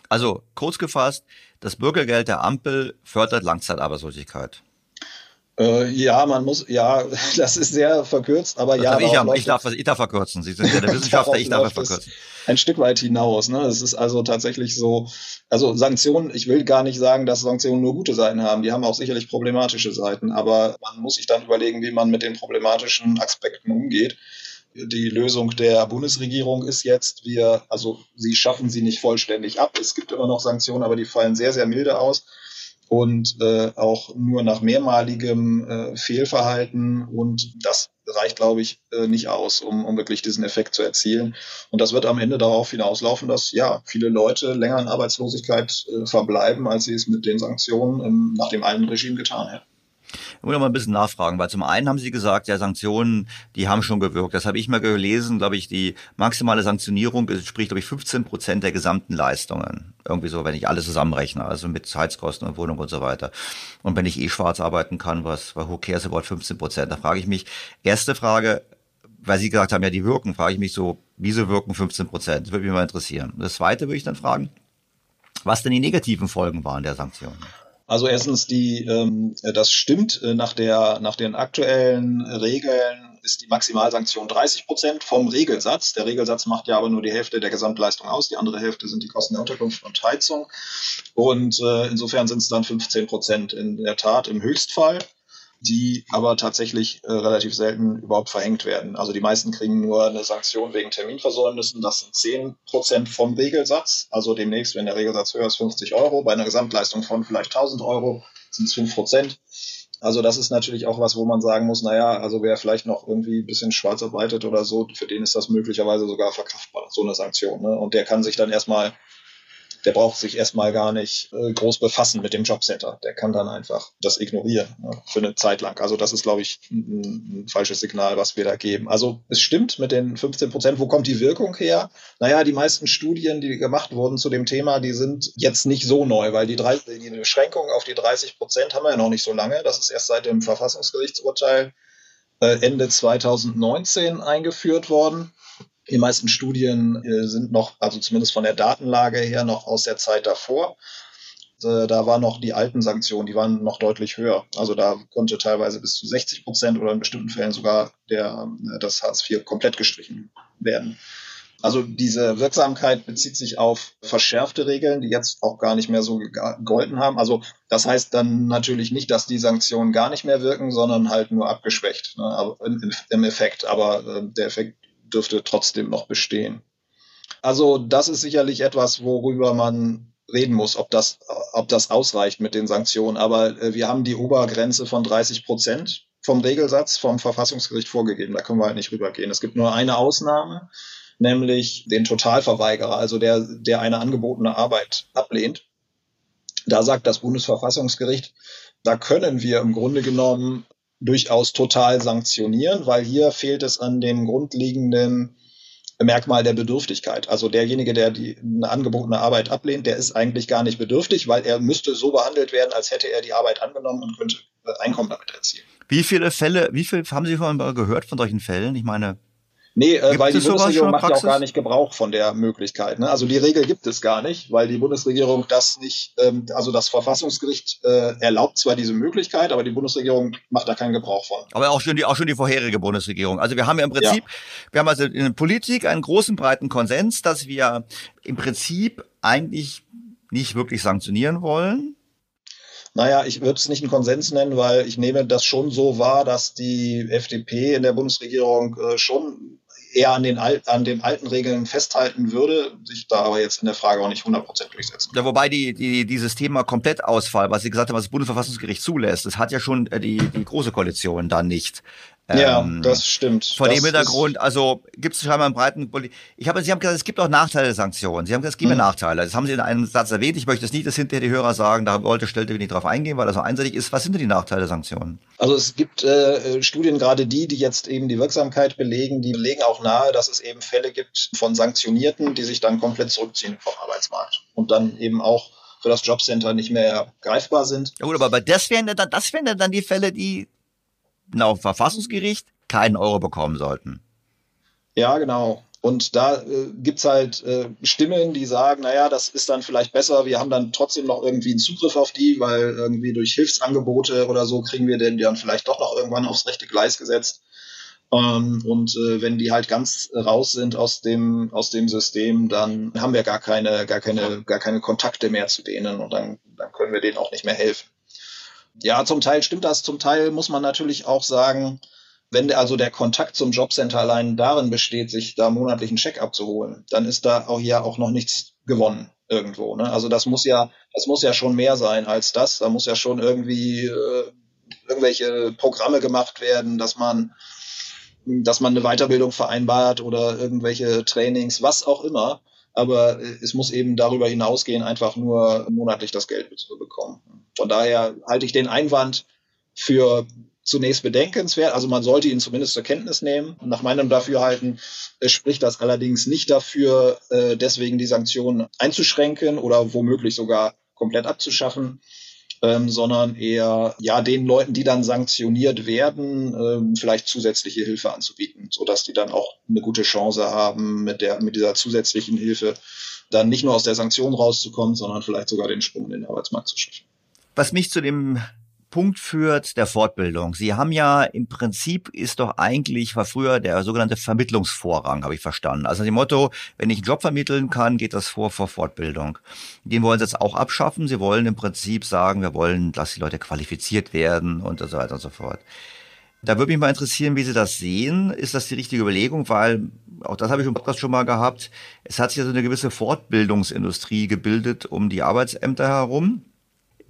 Also kurz gefasst, das Bürgergeld der Ampel fördert Langzeitarbeitslosigkeit. Äh, ja, man muss, ja, das ist sehr verkürzt, aber das ja. Ich, am, ich, darf, ich darf verkürzen. Sie sind ja der Wissenschaftler, ich darf verkürzen. Ein Stück weit hinaus. Ne? Es ist also tatsächlich so, also Sanktionen, ich will gar nicht sagen, dass Sanktionen nur gute Seiten haben. Die haben auch sicherlich problematische Seiten, aber man muss sich dann überlegen, wie man mit den problematischen Aspekten umgeht. Die Lösung der Bundesregierung ist jetzt, wir, also sie schaffen sie nicht vollständig ab. Es gibt immer noch Sanktionen, aber die fallen sehr, sehr milde aus und äh, auch nur nach mehrmaligem äh, Fehlverhalten. Und das reicht, glaube ich, äh, nicht aus, um, um wirklich diesen Effekt zu erzielen. Und das wird am Ende darauf hinauslaufen, dass ja viele Leute länger in Arbeitslosigkeit äh, verbleiben, als sie es mit den Sanktionen ähm, nach dem alten Regime getan hätten. Ich muss noch mal ein bisschen nachfragen, weil zum einen haben Sie gesagt, ja, Sanktionen, die haben schon gewirkt. Das habe ich mal gelesen, glaube ich, die maximale Sanktionierung entspricht, glaube ich, 15 Prozent der gesamten Leistungen. Irgendwie so, wenn ich alles zusammenrechne, also mit Heizkosten und Wohnung und so weiter. Und wenn ich eh schwarz arbeiten kann, was Who cares about 15 Prozent, da frage ich mich, erste Frage, weil Sie gesagt haben, ja, die wirken, frage ich mich so, wieso wirken 15 Prozent? Das würde mich mal interessieren. Das zweite würde ich dann fragen, was denn die negativen Folgen waren der Sanktionen? Also erstens, die, ähm, das stimmt. Äh, nach, der, nach den aktuellen Regeln ist die Maximalsanktion 30 Prozent vom Regelsatz. Der Regelsatz macht ja aber nur die Hälfte der Gesamtleistung aus. Die andere Hälfte sind die Kosten der Unterkunft und Heizung. Und äh, insofern sind es dann 15 Prozent in der Tat im Höchstfall. Die aber tatsächlich äh, relativ selten überhaupt verhängt werden. Also die meisten kriegen nur eine Sanktion wegen Terminversäumnissen. Das sind 10 Prozent vom Regelsatz. Also demnächst, wenn der Regelsatz höher ist, 50 Euro. Bei einer Gesamtleistung von vielleicht 1000 Euro sind es 5 Prozent. Also das ist natürlich auch was, wo man sagen muss, naja, also wer vielleicht noch irgendwie ein bisschen schwarz arbeitet oder so, für den ist das möglicherweise sogar verkraftbar, so eine Sanktion. Ne? Und der kann sich dann erstmal der braucht sich erstmal gar nicht äh, groß befassen mit dem Jobcenter. Der kann dann einfach das ignorieren ne, für eine Zeit lang. Also das ist, glaube ich, ein, ein, falsches Signal, was wir da geben. Also es stimmt mit den 15 Prozent. Wo kommt die Wirkung her? Naja, die meisten Studien, die gemacht wurden zu dem Thema, die sind jetzt nicht so neu, weil die, drei, die Beschränkung auf die 30 Prozent haben wir ja noch nicht so lange. Das ist erst seit dem Verfassungsgerichtsurteil äh, Ende 2019 eingeführt worden. Die meisten Studien äh, sind noch, also zumindest von der Datenlage her, noch aus der Zeit davor. Äh, da waren noch die alten Sanktionen, die waren noch deutlich höher. Also da konnte teilweise bis zu 60 Prozent oder in bestimmten Fällen sogar der, äh, das Hartz IV komplett gestrichen werden. Also diese Wirksamkeit bezieht sich auf verschärfte Regeln, die jetzt auch gar nicht mehr so gegolten haben. Also das heißt dann natürlich nicht, dass die Sanktionen gar nicht mehr wirken, sondern halt nur abgeschwächt ne, im, Effekt. Aber der Effekt dürfte trotzdem noch bestehen. Also das ist sicherlich etwas, worüber man reden muss, ob das, ob das ausreicht mit den Sanktionen. Aber äh, wir haben die Obergrenze von 30 Prozent vom Regelsatz vom Verfassungsgericht vorgegeben. Da können wir halt nicht rübergehen. Es gibt nur eine Ausnahme, nämlich den Totalverweigerer, also der, der eine angebotene Arbeit ablehnt. Da sagt das Bundesverfassungsgericht, da können wir im Grunde genommen durchaus total sanktionieren, weil hier fehlt es an dem grundlegenden Merkmal der Bedürftigkeit. Also derjenige, der die eine angebotene Arbeit ablehnt, der ist eigentlich gar nicht bedürftig, weil er müsste so behandelt werden, als hätte er die Arbeit angenommen und könnte Einkommen damit erzielen. Wie viele Fälle, wie viel haben Sie vorhin gehört von solchen Fällen? Ich meine, Nee, äh, weil die Bundesregierung macht ja auch gar nicht Gebrauch von der Möglichkeit. Ne? Also die Regel gibt es gar nicht, weil die Bundesregierung das nicht, ähm, also das Verfassungsgericht äh, erlaubt zwar diese Möglichkeit, aber die Bundesregierung macht da keinen Gebrauch von. Aber auch schon die, auch schon die vorherige Bundesregierung. Also wir haben ja im Prinzip, ja. wir haben also in der Politik einen großen breiten Konsens, dass wir im Prinzip eigentlich nicht wirklich sanktionieren wollen, naja, ich würde es nicht einen Konsens nennen, weil ich nehme das schon so wahr, dass die FDP in der Bundesregierung äh, schon eher an den, Al an den alten Regeln festhalten würde, sich da aber jetzt in der Frage auch nicht 100% durchsetzen. Ja, wobei die, die, dieses Thema Komplettausfall, was Sie gesagt haben, was das Bundesverfassungsgericht zulässt, das hat ja schon äh, die, die Große Koalition da nicht. Ja, ähm, das stimmt. Vor das dem Hintergrund, also gibt es scheinbar einen breiten Poli Ich habe, Sie haben gesagt, es gibt auch Nachteile der Sanktionen. Sie haben gesagt, es gibt mhm. Nachteile. Das haben Sie in einem Satz erwähnt. Ich möchte es nicht, dass hinterher die Hörer sagen, da wollte Stelte nicht drauf eingehen, weil das so einseitig ist. Was sind denn die Nachteile der Sanktionen? Also es gibt äh, Studien, gerade die, die jetzt eben die Wirksamkeit belegen, die belegen auch nahe, dass es eben Fälle gibt von Sanktionierten, die sich dann komplett zurückziehen vom Arbeitsmarkt und dann eben auch für das Jobcenter nicht mehr greifbar sind. Ja gut, aber das wären dann, das wären dann die Fälle, die auf dem Verfassungsgericht keinen Euro bekommen sollten. Ja, genau. Und da äh, es halt äh, Stimmen, die sagen, naja, das ist dann vielleicht besser, wir haben dann trotzdem noch irgendwie einen Zugriff auf die, weil irgendwie durch Hilfsangebote oder so kriegen wir den dann vielleicht doch noch irgendwann aufs rechte Gleis gesetzt. Ähm, und äh, wenn die halt ganz raus sind aus dem, aus dem System, dann haben wir gar keine, gar keine, gar keine Kontakte mehr zu denen und dann, dann können wir denen auch nicht mehr helfen. Ja, zum Teil stimmt das, zum Teil muss man natürlich auch sagen, wenn also der Kontakt zum Jobcenter allein darin besteht, sich da monatlichen Check abzuholen, dann ist da auch ja auch noch nichts gewonnen irgendwo. Ne? Also das muss ja, das muss ja schon mehr sein als das. Da muss ja schon irgendwie äh, irgendwelche Programme gemacht werden, dass man, dass man eine Weiterbildung vereinbart oder irgendwelche Trainings, was auch immer. Aber äh, es muss eben darüber hinausgehen, einfach nur monatlich das Geld zu bekommen. Von daher halte ich den Einwand für zunächst bedenkenswert. Also man sollte ihn zumindest zur Kenntnis nehmen. Nach meinem Dafürhalten spricht das allerdings nicht dafür, äh, deswegen die Sanktionen einzuschränken oder womöglich sogar komplett abzuschaffen. Ähm, sondern eher ja den Leuten, die dann sanktioniert werden, ähm, vielleicht zusätzliche Hilfe anzubieten, sodass die dann auch eine gute Chance haben, mit der mit dieser zusätzlichen Hilfe dann nicht nur aus der Sanktion rauszukommen, sondern vielleicht sogar den Sprung in den Arbeitsmarkt zu schaffen. Was mich zu dem Punkt führt der Fortbildung. Sie haben ja im Prinzip ist doch eigentlich war früher der sogenannte Vermittlungsvorrang, habe ich verstanden. Also dem Motto, wenn ich einen Job vermitteln kann, geht das vor vor Fortbildung. Den wollen Sie jetzt auch abschaffen. Sie wollen im Prinzip sagen, wir wollen, dass die Leute qualifiziert werden und so weiter und so fort. Da würde mich mal interessieren, wie Sie das sehen. Ist das die richtige Überlegung? Weil, auch das habe ich im Podcast schon mal gehabt, es hat sich ja so eine gewisse Fortbildungsindustrie gebildet um die Arbeitsämter herum.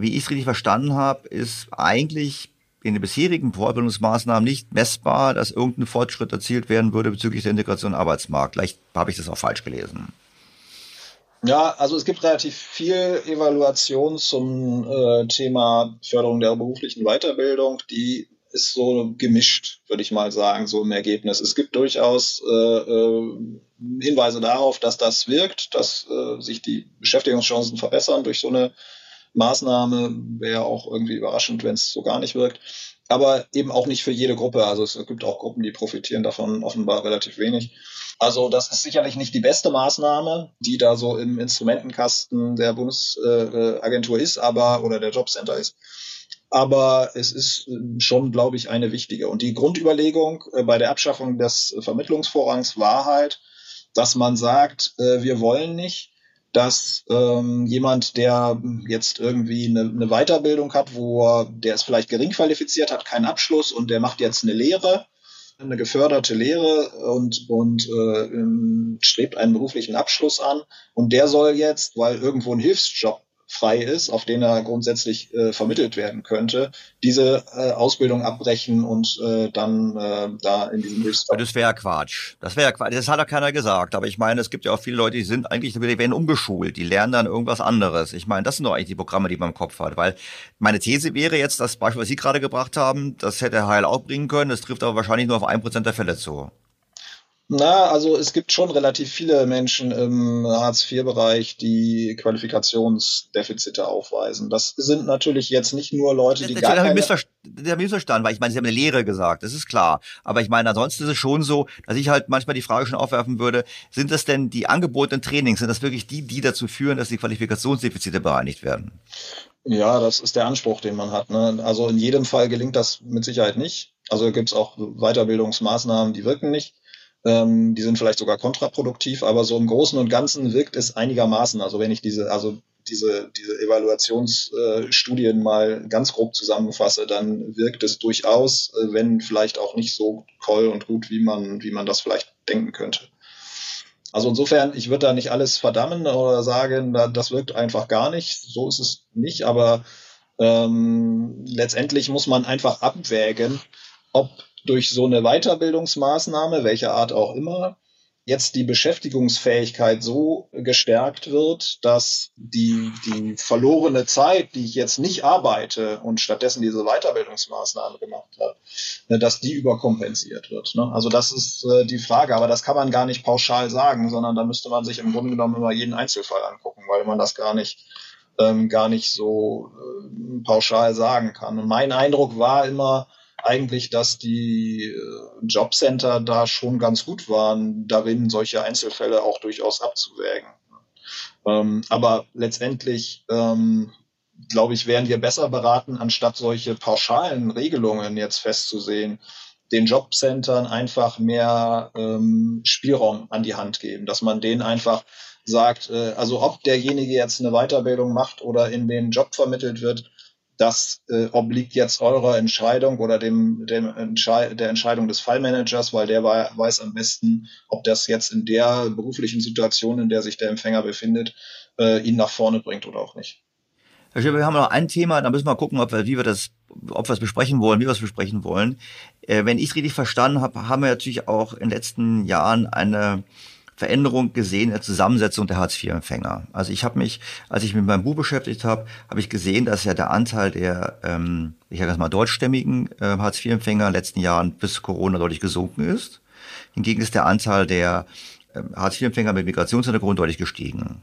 Wie ich es richtig verstanden habe, ist eigentlich in den bisherigen Fortbildungsmaßnahmen nicht messbar, dass irgendein Fortschritt erzielt werden würde bezüglich der Integration im Arbeitsmarkt. Vielleicht habe ich das auch falsch gelesen. Ja, also es gibt relativ viel Evaluation zum äh, Thema Förderung der beruflichen Weiterbildung, die ist so gemischt, würde ich mal sagen, so im Ergebnis. Es gibt durchaus äh, äh, Hinweise darauf, dass das wirkt, dass äh, sich die Beschäftigungschancen verbessern durch so eine Maßnahme. Wäre auch irgendwie überraschend, wenn es so gar nicht wirkt. Aber eben auch nicht für jede Gruppe. Also es gibt auch Gruppen, die profitieren davon offenbar relativ wenig. Also das ist sicherlich nicht die beste Maßnahme, die da so im Instrumentenkasten der Bundesagentur ist, aber oder der Jobcenter ist aber es ist schon, glaube ich, eine wichtige. Und die Grundüberlegung äh, bei der Abschaffung des Vermittlungsvorrangs war halt, dass man sagt, äh, wir wollen nicht, dass ähm, jemand, der jetzt irgendwie eine, eine Weiterbildung hat, wo er, der ist vielleicht gering qualifiziert, hat keinen Abschluss und der macht jetzt eine Lehre, eine geförderte Lehre und, und äh, ähm, strebt einen beruflichen Abschluss an. Und der soll jetzt, weil irgendwo ein Hilfsjob frei ist, auf den er grundsätzlich äh, vermittelt werden könnte, diese äh, Ausbildung abbrechen und äh, dann äh, da in diesem Hilfsjob. Das wäre Quatsch. Das wäre Quatsch. Das hat ja keiner gesagt. Aber ich meine, es gibt ja auch viele Leute, die sind eigentlich, die werden umgeschult, die lernen dann irgendwas anderes. Ich meine, das sind doch eigentlich die Programme, die man im Kopf hat. Weil meine These wäre jetzt, das Beispiel, was Sie gerade gebracht haben, das hätte Heil auch bringen können. Das trifft aber wahrscheinlich nur auf ein Prozent der Fälle zu. Na, also es gibt schon relativ viele Menschen im Hartz-IV-Bereich, die Qualifikationsdefizite aufweisen. Das sind natürlich jetzt nicht nur Leute, die gar keine... Der missverstanden, weil ich meine, Sie haben eine Lehre gesagt, das ist klar. Aber ich meine, ansonsten ist es schon so, dass ich halt manchmal die Frage schon aufwerfen würde, sind das denn die angebotenen Trainings, sind das wirklich die, die dazu führen, dass die Qualifikationsdefizite bereinigt werden? Ja, das ist der Anspruch, den man hat. Ne? Also in jedem Fall gelingt das mit Sicherheit nicht. Also gibt es auch Weiterbildungsmaßnahmen, die wirken nicht. Ähm, die sind vielleicht sogar kontraproduktiv, aber so im Großen und Ganzen wirkt es einigermaßen. Also wenn ich diese, also diese, diese Evaluationsstudien äh, mal ganz grob zusammenfasse, dann wirkt es durchaus, äh, wenn vielleicht auch nicht so toll und gut, wie man, wie man das vielleicht denken könnte. Also insofern, ich würde da nicht alles verdammen oder sagen, das wirkt einfach gar nicht. So ist es nicht, aber ähm, letztendlich muss man einfach abwägen, ob durch so eine Weiterbildungsmaßnahme, welcher Art auch immer, jetzt die Beschäftigungsfähigkeit so gestärkt wird, dass die, die verlorene Zeit, die ich jetzt nicht arbeite und stattdessen diese Weiterbildungsmaßnahme gemacht habe, ne, dass die überkompensiert wird. Ne? Also das ist äh, die Frage, aber das kann man gar nicht pauschal sagen, sondern da müsste man sich im Grunde genommen immer jeden Einzelfall angucken, weil man das gar nicht ähm, gar nicht so äh, pauschal sagen kann. Und mein Eindruck war immer, eigentlich, dass die äh, Jobcenter da schon ganz gut waren, darin solche Einzelfälle auch durchaus abzuwägen. Ähm, aber letztendlich, ähm, glaube ich, wären wir besser beraten, anstatt solche pauschalen Regelungen jetzt festzusehen, den Jobcentern einfach mehr ähm, Spielraum an die Hand geben, dass man denen einfach sagt, äh, also ob derjenige jetzt eine Weiterbildung macht oder in den Job vermittelt wird, das äh, obliegt jetzt eurer Entscheidung oder dem, dem Entschei der Entscheidung des Fallmanagers, weil der weiß am besten, ob das jetzt in der beruflichen Situation, in der sich der Empfänger befindet, äh, ihn nach vorne bringt oder auch nicht. Herr Schäfer, wir haben noch ein Thema, da müssen wir gucken, ob wir, wie wir das, ob wir es besprechen wollen, wie wir es besprechen wollen. Äh, wenn ich es richtig verstanden habe, haben wir natürlich auch in den letzten Jahren eine Veränderung gesehen in der Zusammensetzung der Hartz-IV-Empfänger. Also ich habe mich, als ich mich mit meinem Buch beschäftigt habe, habe ich gesehen, dass ja der Anteil der, ähm, ich sage mal, deutschstämmigen äh, Hartz-IV-Empfänger in den letzten Jahren bis Corona deutlich gesunken ist. Hingegen ist der Anteil der äh, Hartz-IV-Empfänger mit Migrationshintergrund deutlich gestiegen.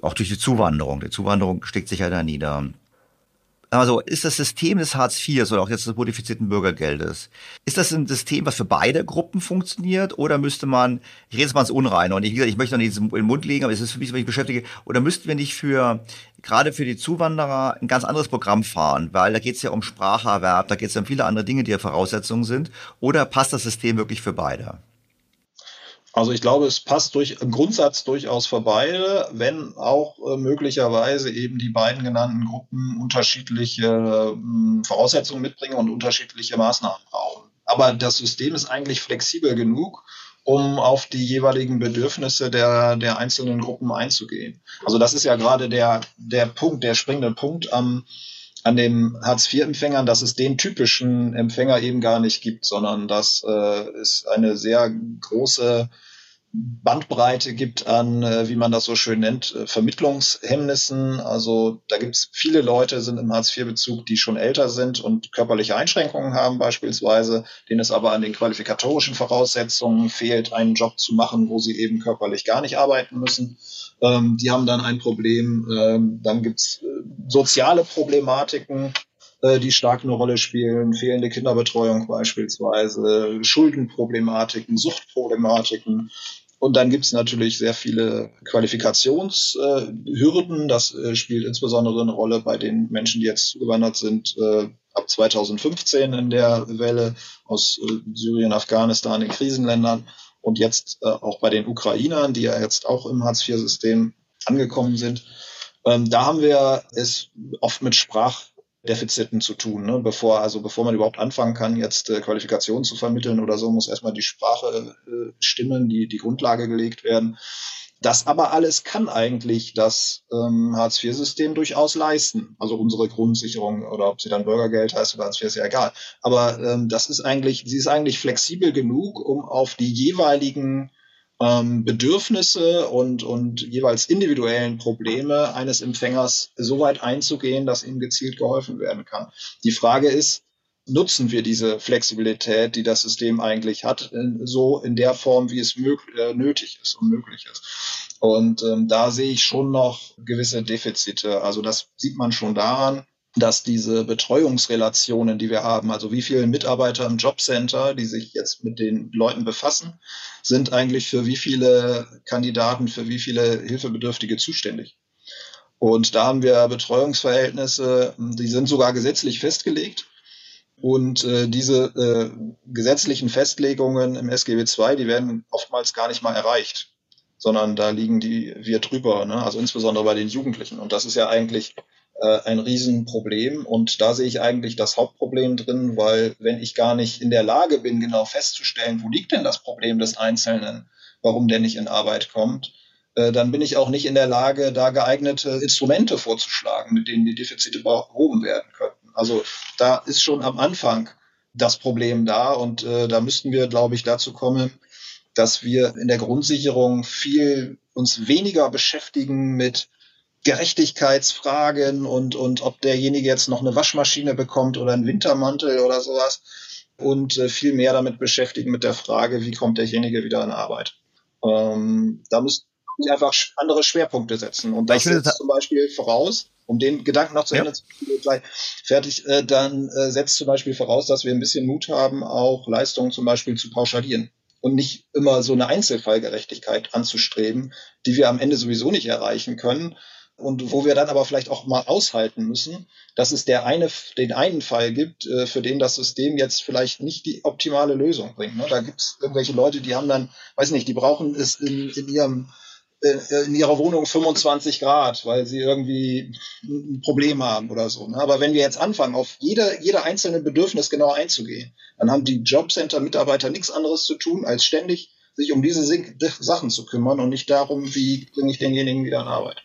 Auch durch die Zuwanderung. Die Zuwanderung steckt sich ja da nieder. Also ist das System des Hartz IV oder auch jetzt des modifizierten Bürgergeldes, ist das ein System, was für beide Gruppen funktioniert oder müsste man, ich rede jetzt mal ins Unreine und ich, ich möchte noch nicht in den Mund legen, aber es ist für mich, was ich beschäftige, oder müssten wir nicht für, gerade für die Zuwanderer ein ganz anderes Programm fahren, weil da geht es ja um Spracherwerb, da geht es ja um viele andere Dinge, die ja Voraussetzungen sind, oder passt das System wirklich für beide? Also ich glaube, es passt durch, im Grundsatz durchaus für beide, wenn auch äh, möglicherweise eben die beiden genannten Gruppen unterschiedliche äh, Voraussetzungen mitbringen und unterschiedliche Maßnahmen brauchen. Aber das System ist eigentlich flexibel genug, um auf die jeweiligen Bedürfnisse der, der einzelnen Gruppen einzugehen. Also das ist ja gerade der, der Punkt, der springende Punkt am an den Hartz-IV-Empfängern, dass es den typischen Empfänger eben gar nicht gibt, sondern dass äh, es eine sehr große Bandbreite gibt an, äh, wie man das so schön nennt, äh, Vermittlungshemmnissen. Also da gibt es viele Leute, sind im Hartz-IV-Bezug, die schon älter sind und körperliche Einschränkungen haben beispielsweise, denen es aber an den qualifikatorischen Voraussetzungen fehlt, einen Job zu machen, wo sie eben körperlich gar nicht arbeiten müssen. Ähm, die haben dann ein Problem. Ähm, dann gibt's äh, soziale Problematiken, äh, die stark eine Rolle spielen. Fehlende Kinderbetreuung beispielsweise, Schuldenproblematiken, Suchtproblematiken. Und dann gibt's natürlich sehr viele Qualifikationshürden. Äh, das äh, spielt insbesondere eine Rolle bei den Menschen, die jetzt zugewandert sind, äh, ab 2015 in der Welle aus äh, Syrien, Afghanistan, den Krisenländern und jetzt äh, auch bei den Ukrainern, die ja jetzt auch im Hartz-IV-System angekommen sind. Ähm, da haben wir es oft mit Sprachdefiziten zu tun. Ne? Bevor, also bevor man überhaupt anfangen kann, jetzt äh, Qualifikationen zu vermitteln oder so, muss erstmal die Sprache äh, stimmen, die, die Grundlage gelegt werden. Das aber alles kann eigentlich das ähm, Hartz-IV-System durchaus leisten. Also unsere Grundsicherung oder ob sie dann Bürgergeld heißt oder Hartz IV ist ja egal. Aber ähm, das ist eigentlich, sie ist eigentlich flexibel genug, um auf die jeweiligen ähm, Bedürfnisse und, und jeweils individuellen Probleme eines Empfängers so weit einzugehen, dass ihm gezielt geholfen werden kann. Die Frage ist, nutzen wir diese Flexibilität, die das System eigentlich hat, in, so in der Form, wie es möglich, äh, nötig ist und möglich ist. Und ähm, da sehe ich schon noch gewisse Defizite. Also das sieht man schon daran, dass diese Betreuungsrelationen, die wir haben, also wie viele Mitarbeiter im Jobcenter, die sich jetzt mit den Leuten befassen, sind eigentlich für wie viele Kandidaten, für wie viele Hilfebedürftige zuständig. Und da haben wir Betreuungsverhältnisse, die sind sogar gesetzlich festgelegt. Und äh, diese äh, gesetzlichen Festlegungen im SGB II, die werden oftmals gar nicht mal erreicht, sondern da liegen die wir drüber, ne? also insbesondere bei den Jugendlichen. Und das ist ja eigentlich äh, ein Riesenproblem. Und da sehe ich eigentlich das Hauptproblem drin, weil wenn ich gar nicht in der Lage bin, genau festzustellen, wo liegt denn das Problem des Einzelnen, warum der nicht in Arbeit kommt, äh, dann bin ich auch nicht in der Lage, da geeignete Instrumente vorzuschlagen, mit denen die Defizite behoben werden könnten. Also da ist schon am Anfang das Problem da und äh, da müssten wir, glaube ich, dazu kommen, dass wir in der Grundsicherung viel uns weniger beschäftigen mit Gerechtigkeitsfragen und, und ob derjenige jetzt noch eine Waschmaschine bekommt oder einen Wintermantel oder sowas und äh, viel mehr damit beschäftigen mit der Frage, wie kommt derjenige wieder in Arbeit. Ähm, da müssen wir einfach andere Schwerpunkte setzen. Und das setzt zum Beispiel voraus, um den Gedanken noch zu Ende zu gleich fertig, äh, dann äh, setzt zum Beispiel voraus, dass wir ein bisschen Mut haben, auch Leistungen zum Beispiel zu pauschalieren und nicht immer so eine Einzelfallgerechtigkeit anzustreben, die wir am Ende sowieso nicht erreichen können und wo wir dann aber vielleicht auch mal aushalten müssen, dass es der eine, den einen Fall gibt, äh, für den das System jetzt vielleicht nicht die optimale Lösung bringt. Ne? Da gibt es irgendwelche Leute, die haben dann, weiß nicht, die brauchen es in, in ihrem in ihrer Wohnung 25 Grad, weil sie irgendwie ein Problem haben oder so. Ne? Aber wenn wir jetzt anfangen, auf jede, jede einzelne Bedürfnis genau einzugehen, dann haben die Jobcenter-Mitarbeiter nichts anderes zu tun, als ständig sich um diese Sachen zu kümmern und nicht darum, wie bringe ich denjenigen wieder in Arbeit.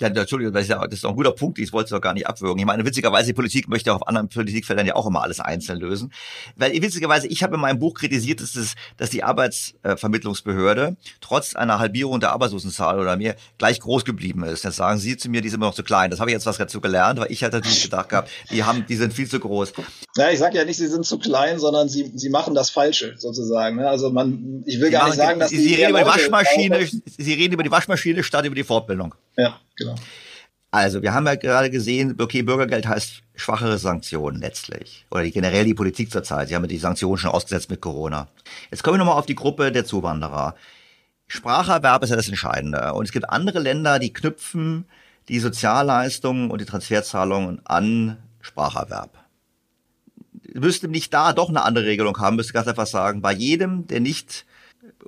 Ja, Entschuldigung, das ist, ja, das ist doch ein guter Punkt, ich wollte es doch gar nicht abwürgen. Ich meine, witzigerweise, die Politik möchte auf anderen Politikfeldern ja auch immer alles einzeln lösen. Weil witzigerweise, ich habe in meinem Buch kritisiert, dass, es, dass die Arbeitsvermittlungsbehörde trotz einer Halbierung der Arbeitslosenzahl oder mehr gleich groß geblieben ist. Jetzt sagen Sie zu mir, die sind immer noch zu klein. Das habe ich jetzt was dazu gelernt, weil ich hatte natürlich gedacht gehabt, die haben, die sind viel zu groß. Ja, ich sage ja nicht, sie sind zu klein, sondern sie, sie machen das Falsche sozusagen. Ne? Also man, ich will sie gar machen, nicht sagen, dass sie, sie reden über die Waschmaschine, sie reden über die Waschmaschine statt über die Fortbildung. Ja, genau. Also, wir haben ja gerade gesehen, okay, Bürgergeld heißt schwachere Sanktionen letztlich. Oder generell die Politik zurzeit. Sie haben ja die Sanktionen schon ausgesetzt mit Corona. Jetzt kommen wir nochmal auf die Gruppe der Zuwanderer. Spracherwerb ist ja das Entscheidende. Und es gibt andere Länder, die knüpfen die Sozialleistungen und die Transferzahlungen an Spracherwerb. Müsste nicht da doch eine andere Regelung haben, müsste ganz einfach sagen, bei jedem, der nicht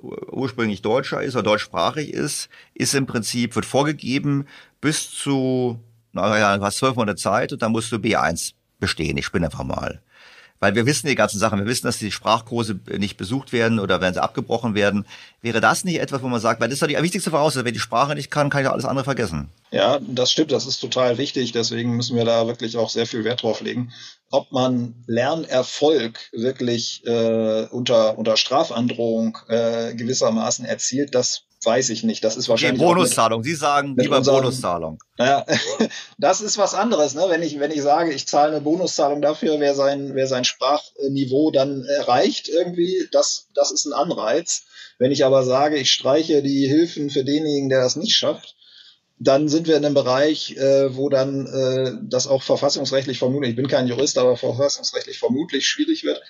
ursprünglich Deutscher ist oder deutschsprachig ist, ist im Prinzip, wird vorgegeben, bis zu, naja, du hast zwölf Monate Zeit und dann musst du B1 bestehen. Ich spinne einfach mal. Weil wir wissen die ganzen Sachen, wir wissen, dass die Sprachkurse nicht besucht werden oder werden sie abgebrochen werden. Wäre das nicht etwas, wo man sagt, weil das ist doch die wichtigste Voraussetzung, wenn die Sprache nicht kann, kann ich alles andere vergessen. Ja, das stimmt, das ist total wichtig. Deswegen müssen wir da wirklich auch sehr viel Wert drauf legen. Ob man Lernerfolg wirklich äh, unter, unter Strafandrohung äh, gewissermaßen erzielt, das weiß ich nicht. Das ist wahrscheinlich. Die Bonuszahlung. Sie sagen lieber unseren, Bonuszahlung. Naja, das ist was anderes. Ne? Wenn, ich, wenn ich sage, ich zahle eine Bonuszahlung dafür, wer sein, wer sein Sprachniveau dann erreicht, irgendwie, das, das ist ein Anreiz. Wenn ich aber sage, ich streiche die Hilfen für denjenigen, der das nicht schafft, dann sind wir in einem Bereich, äh, wo dann äh, das auch verfassungsrechtlich vermutlich, ich bin kein Jurist, aber verfassungsrechtlich vermutlich schwierig wird,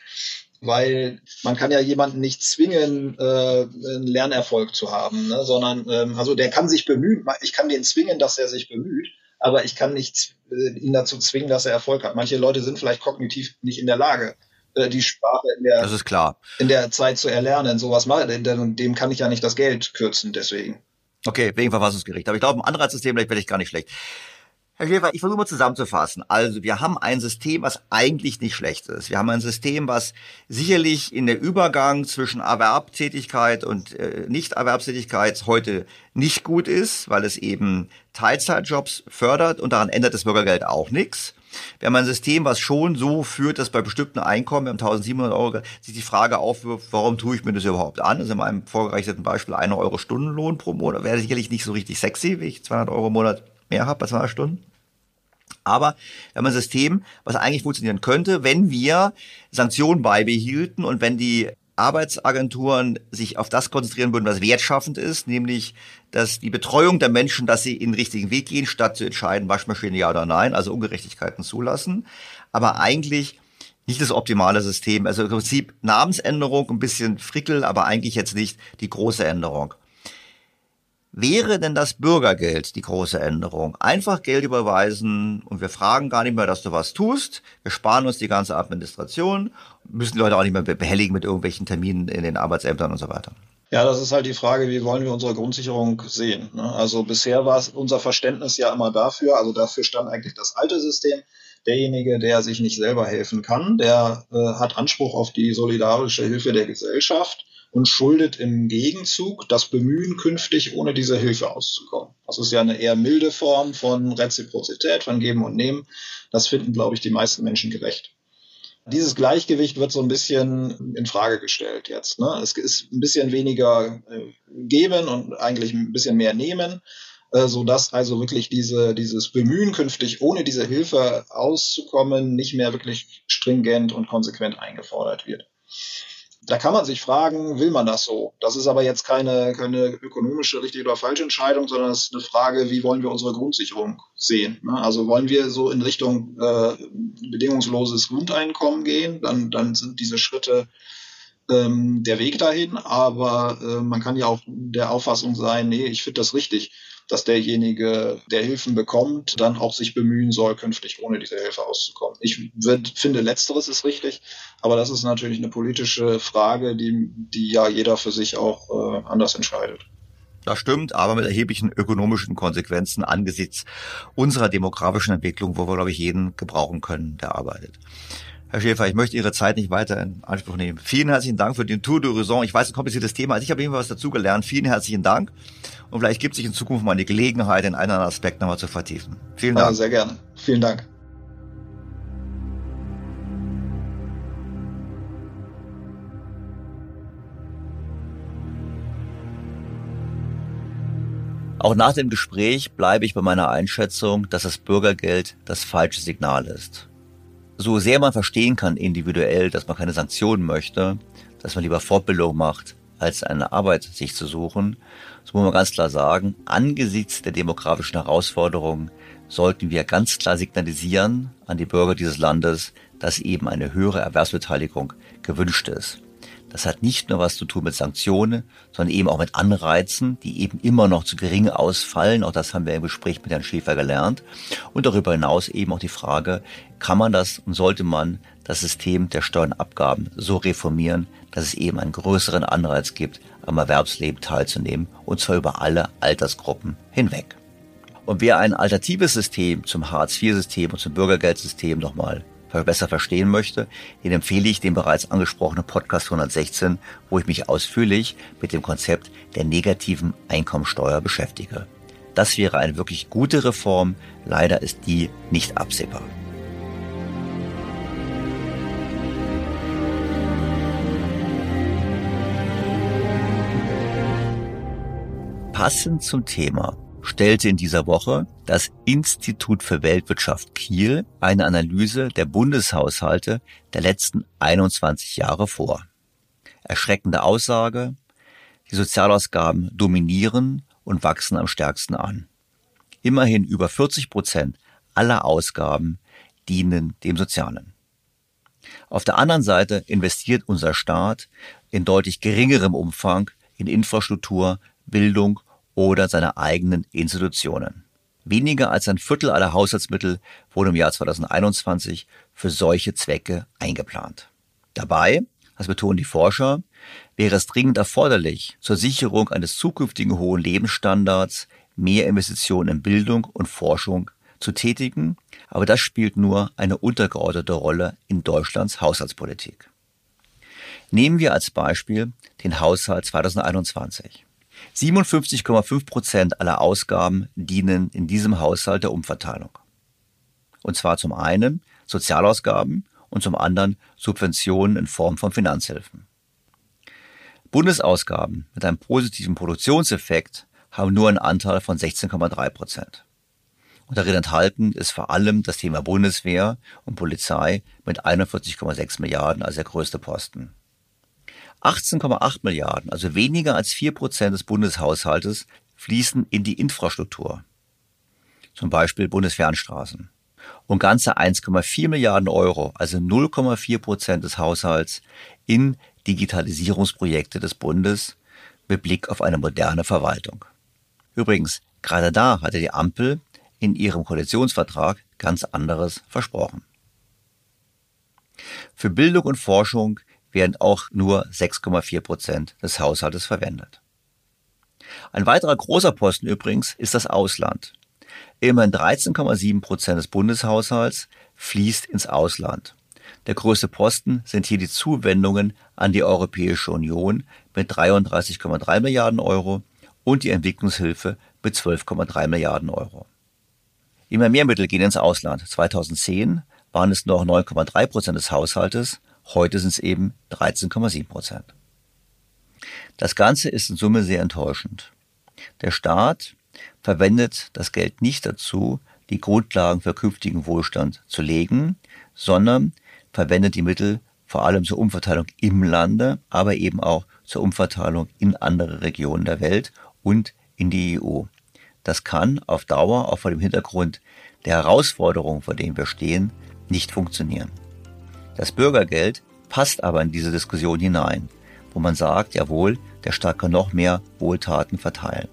weil man kann ja jemanden nicht zwingen, äh, einen Lernerfolg zu haben, ne? sondern ähm, also der kann sich bemühen, ich kann den zwingen, dass er sich bemüht, aber ich kann nicht äh, ihn dazu zwingen, dass er Erfolg hat. Manche Leute sind vielleicht kognitiv nicht in der Lage, äh, die Sprache in der, das ist klar. in der Zeit zu erlernen. Sowas mal, denn dem kann ich ja nicht das Geld kürzen, deswegen. Okay, wegen Verfassungsgericht. Aber ich glaube, ein Anreizsystem werde ich gar nicht schlecht. Herr Schäfer, ich versuche mal zusammenzufassen. Also wir haben ein System, was eigentlich nicht schlecht ist. Wir haben ein System, was sicherlich in der Übergang zwischen Erwerbstätigkeit und äh, Nicht-Erwerbstätigkeit heute nicht gut ist, weil es eben Teilzeitjobs fördert und daran ändert das Bürgergeld auch nichts. Wir haben ein System, was schon so führt, dass bei bestimmten Einkommen, wir haben 1700 Euro, sich die Frage aufwirft, warum tue ich mir das überhaupt an? Das ist in meinem vorgerechneten Beispiel eine Euro Stundenlohn pro Monat. Wäre sicherlich nicht so richtig sexy, wie ich 200 Euro im Monat mehr habe bei 200 Stunden. Aber wir haben ein System, was eigentlich funktionieren könnte, wenn wir Sanktionen beibehielten und wenn die Arbeitsagenturen sich auf das konzentrieren würden, was wertschaffend ist, nämlich dass die Betreuung der Menschen, dass sie in den richtigen Weg gehen, statt zu entscheiden, Waschmaschine ja oder nein, also Ungerechtigkeiten zulassen. Aber eigentlich nicht das optimale System. Also im Prinzip Namensänderung, ein bisschen Frickel, aber eigentlich jetzt nicht die große Änderung. Wäre denn das Bürgergeld die große Änderung? Einfach Geld überweisen und wir fragen gar nicht mehr, dass du was tust. Wir sparen uns die ganze Administration, müssen die Leute auch nicht mehr behelligen mit irgendwelchen Terminen in den Arbeitsämtern und so weiter. Ja, das ist halt die Frage, wie wollen wir unsere Grundsicherung sehen? Ne? Also bisher war unser Verständnis ja immer dafür, also dafür stand eigentlich das alte System. Derjenige, der sich nicht selber helfen kann, der äh, hat Anspruch auf die solidarische Hilfe der Gesellschaft und schuldet im Gegenzug das Bemühen, künftig ohne diese Hilfe auszukommen. Das ist ja eine eher milde Form von Reziprozität, von Geben und Nehmen. Das finden, glaube ich, die meisten Menschen gerecht. Dieses Gleichgewicht wird so ein bisschen in Frage gestellt jetzt. Ne? Es ist ein bisschen weniger äh, geben und eigentlich ein bisschen mehr nehmen, äh, so dass also wirklich diese, dieses Bemühen künftig ohne diese Hilfe auszukommen nicht mehr wirklich stringent und konsequent eingefordert wird. Da kann man sich fragen, will man das so? Das ist aber jetzt keine, keine ökonomische richtige oder falsche Entscheidung, sondern es ist eine Frage, wie wollen wir unsere Grundsicherung sehen? Ne? Also wollen wir so in Richtung äh, bedingungsloses Grundeinkommen gehen, dann, dann sind diese Schritte ähm, der Weg dahin, aber äh, man kann ja auch der Auffassung sein, nee, ich finde das richtig dass derjenige, der Hilfen bekommt, dann auch sich bemühen soll, künftig ohne diese Hilfe auszukommen. Ich würd, finde, letzteres ist richtig, aber das ist natürlich eine politische Frage, die, die ja jeder für sich auch äh, anders entscheidet. Das stimmt, aber mit erheblichen ökonomischen Konsequenzen angesichts unserer demografischen Entwicklung, wo wir, glaube ich, jeden gebrauchen können, der arbeitet. Herr Schäfer, ich möchte Ihre Zeit nicht weiter in Anspruch nehmen. Vielen herzlichen Dank für den Tour d'Horizon. Ich weiß, ein kompliziertes Thema. Also ich habe was dazugelernt. Vielen herzlichen Dank. Und vielleicht gibt es sich in Zukunft mal eine Gelegenheit, in einen Aspekt nochmal zu vertiefen. Vielen Dank. Ja, sehr gerne. Vielen Dank. Auch nach dem Gespräch bleibe ich bei meiner Einschätzung, dass das Bürgergeld das falsche Signal ist. So sehr man verstehen kann individuell, dass man keine Sanktionen möchte, dass man lieber Fortbildung macht, als eine Arbeit sich zu suchen, so muss man ganz klar sagen, angesichts der demografischen Herausforderungen sollten wir ganz klar signalisieren an die Bürger dieses Landes, dass eben eine höhere Erwerbsbeteiligung gewünscht ist. Das hat nicht nur was zu tun mit Sanktionen, sondern eben auch mit Anreizen, die eben immer noch zu gering ausfallen. Auch das haben wir im Gespräch mit Herrn Schäfer gelernt. Und darüber hinaus eben auch die Frage, kann man das und sollte man das System der Steuernabgaben so reformieren, dass es eben einen größeren Anreiz gibt, am Erwerbsleben teilzunehmen, und zwar über alle Altersgruppen hinweg. Und wer ein alternatives System zum Hartz-IV-System und zum Bürgergeldsystem nochmal besser verstehen möchte, den empfehle ich den bereits angesprochenen Podcast 116, wo ich mich ausführlich mit dem Konzept der negativen Einkommensteuer beschäftige. Das wäre eine wirklich gute Reform, leider ist die nicht absehbar. Passend zum Thema stellte in dieser Woche das Institut für Weltwirtschaft Kiel eine Analyse der Bundeshaushalte der letzten 21 Jahre vor. Erschreckende Aussage, die Sozialausgaben dominieren und wachsen am stärksten an. Immerhin über 40 Prozent aller Ausgaben dienen dem Sozialen. Auf der anderen Seite investiert unser Staat in deutlich geringerem Umfang in Infrastruktur, Bildung oder seine eigenen Institutionen. Weniger als ein Viertel aller Haushaltsmittel wurde im Jahr 2021 für solche Zwecke eingeplant. Dabei, das betonen die Forscher, wäre es dringend erforderlich, zur Sicherung eines zukünftigen hohen Lebensstandards mehr Investitionen in Bildung und Forschung zu tätigen, aber das spielt nur eine untergeordnete Rolle in Deutschlands Haushaltspolitik. Nehmen wir als Beispiel den Haushalt 2021. 57,5 Prozent aller Ausgaben dienen in diesem Haushalt der Umverteilung. Und zwar zum einen Sozialausgaben und zum anderen Subventionen in Form von Finanzhilfen. Bundesausgaben mit einem positiven Produktionseffekt haben nur einen Anteil von 16,3 Prozent. Und darin enthalten ist vor allem das Thema Bundeswehr und Polizei mit 41,6 Milliarden als der größte Posten. 18,8 Milliarden, also weniger als vier Prozent des Bundeshaushaltes, fließen in die Infrastruktur. Zum Beispiel Bundesfernstraßen. Und ganze 1,4 Milliarden Euro, also 0,4 Prozent des Haushalts, in Digitalisierungsprojekte des Bundes mit Blick auf eine moderne Verwaltung. Übrigens, gerade da hatte die Ampel in ihrem Koalitionsvertrag ganz anderes versprochen. Für Bildung und Forschung werden auch nur 6,4 Prozent des Haushaltes verwendet. Ein weiterer großer Posten übrigens ist das Ausland. Immerhin 13,7 Prozent des Bundeshaushalts fließt ins Ausland. Der größte Posten sind hier die Zuwendungen an die Europäische Union mit 33,3 Milliarden Euro und die Entwicklungshilfe mit 12,3 Milliarden Euro. Immer mehr Mittel gehen ins Ausland. 2010 waren es noch 9,3 Prozent des Haushaltes Heute sind es eben 13,7 Prozent. Das Ganze ist in Summe sehr enttäuschend. Der Staat verwendet das Geld nicht dazu, die Grundlagen für künftigen Wohlstand zu legen, sondern verwendet die Mittel vor allem zur Umverteilung im Lande, aber eben auch zur Umverteilung in andere Regionen der Welt und in die EU. Das kann auf Dauer, auch vor dem Hintergrund der Herausforderungen, vor denen wir stehen, nicht funktionieren. Das Bürgergeld passt aber in diese Diskussion hinein, wo man sagt, jawohl, der Staat kann noch mehr Wohltaten verteilen.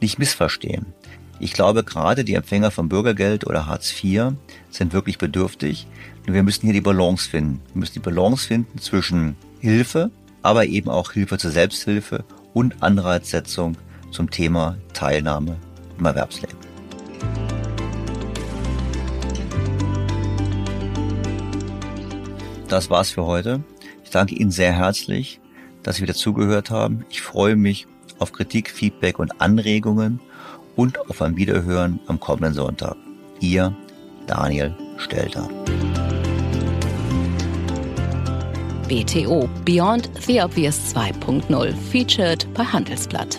Nicht missverstehen. Ich glaube, gerade die Empfänger von Bürgergeld oder Hartz IV sind wirklich bedürftig. Und wir müssen hier die Balance finden. Wir müssen die Balance finden zwischen Hilfe, aber eben auch Hilfe zur Selbsthilfe und Anreizsetzung zum Thema Teilnahme im Erwerbsleben. Das war's für heute. Ich danke Ihnen sehr herzlich, dass Sie wieder zugehört haben. Ich freue mich auf Kritik, Feedback und Anregungen und auf ein Wiederhören am kommenden Sonntag. Ihr Daniel Stelter. BTO Beyond the Obvious 2.0 featured bei Handelsblatt.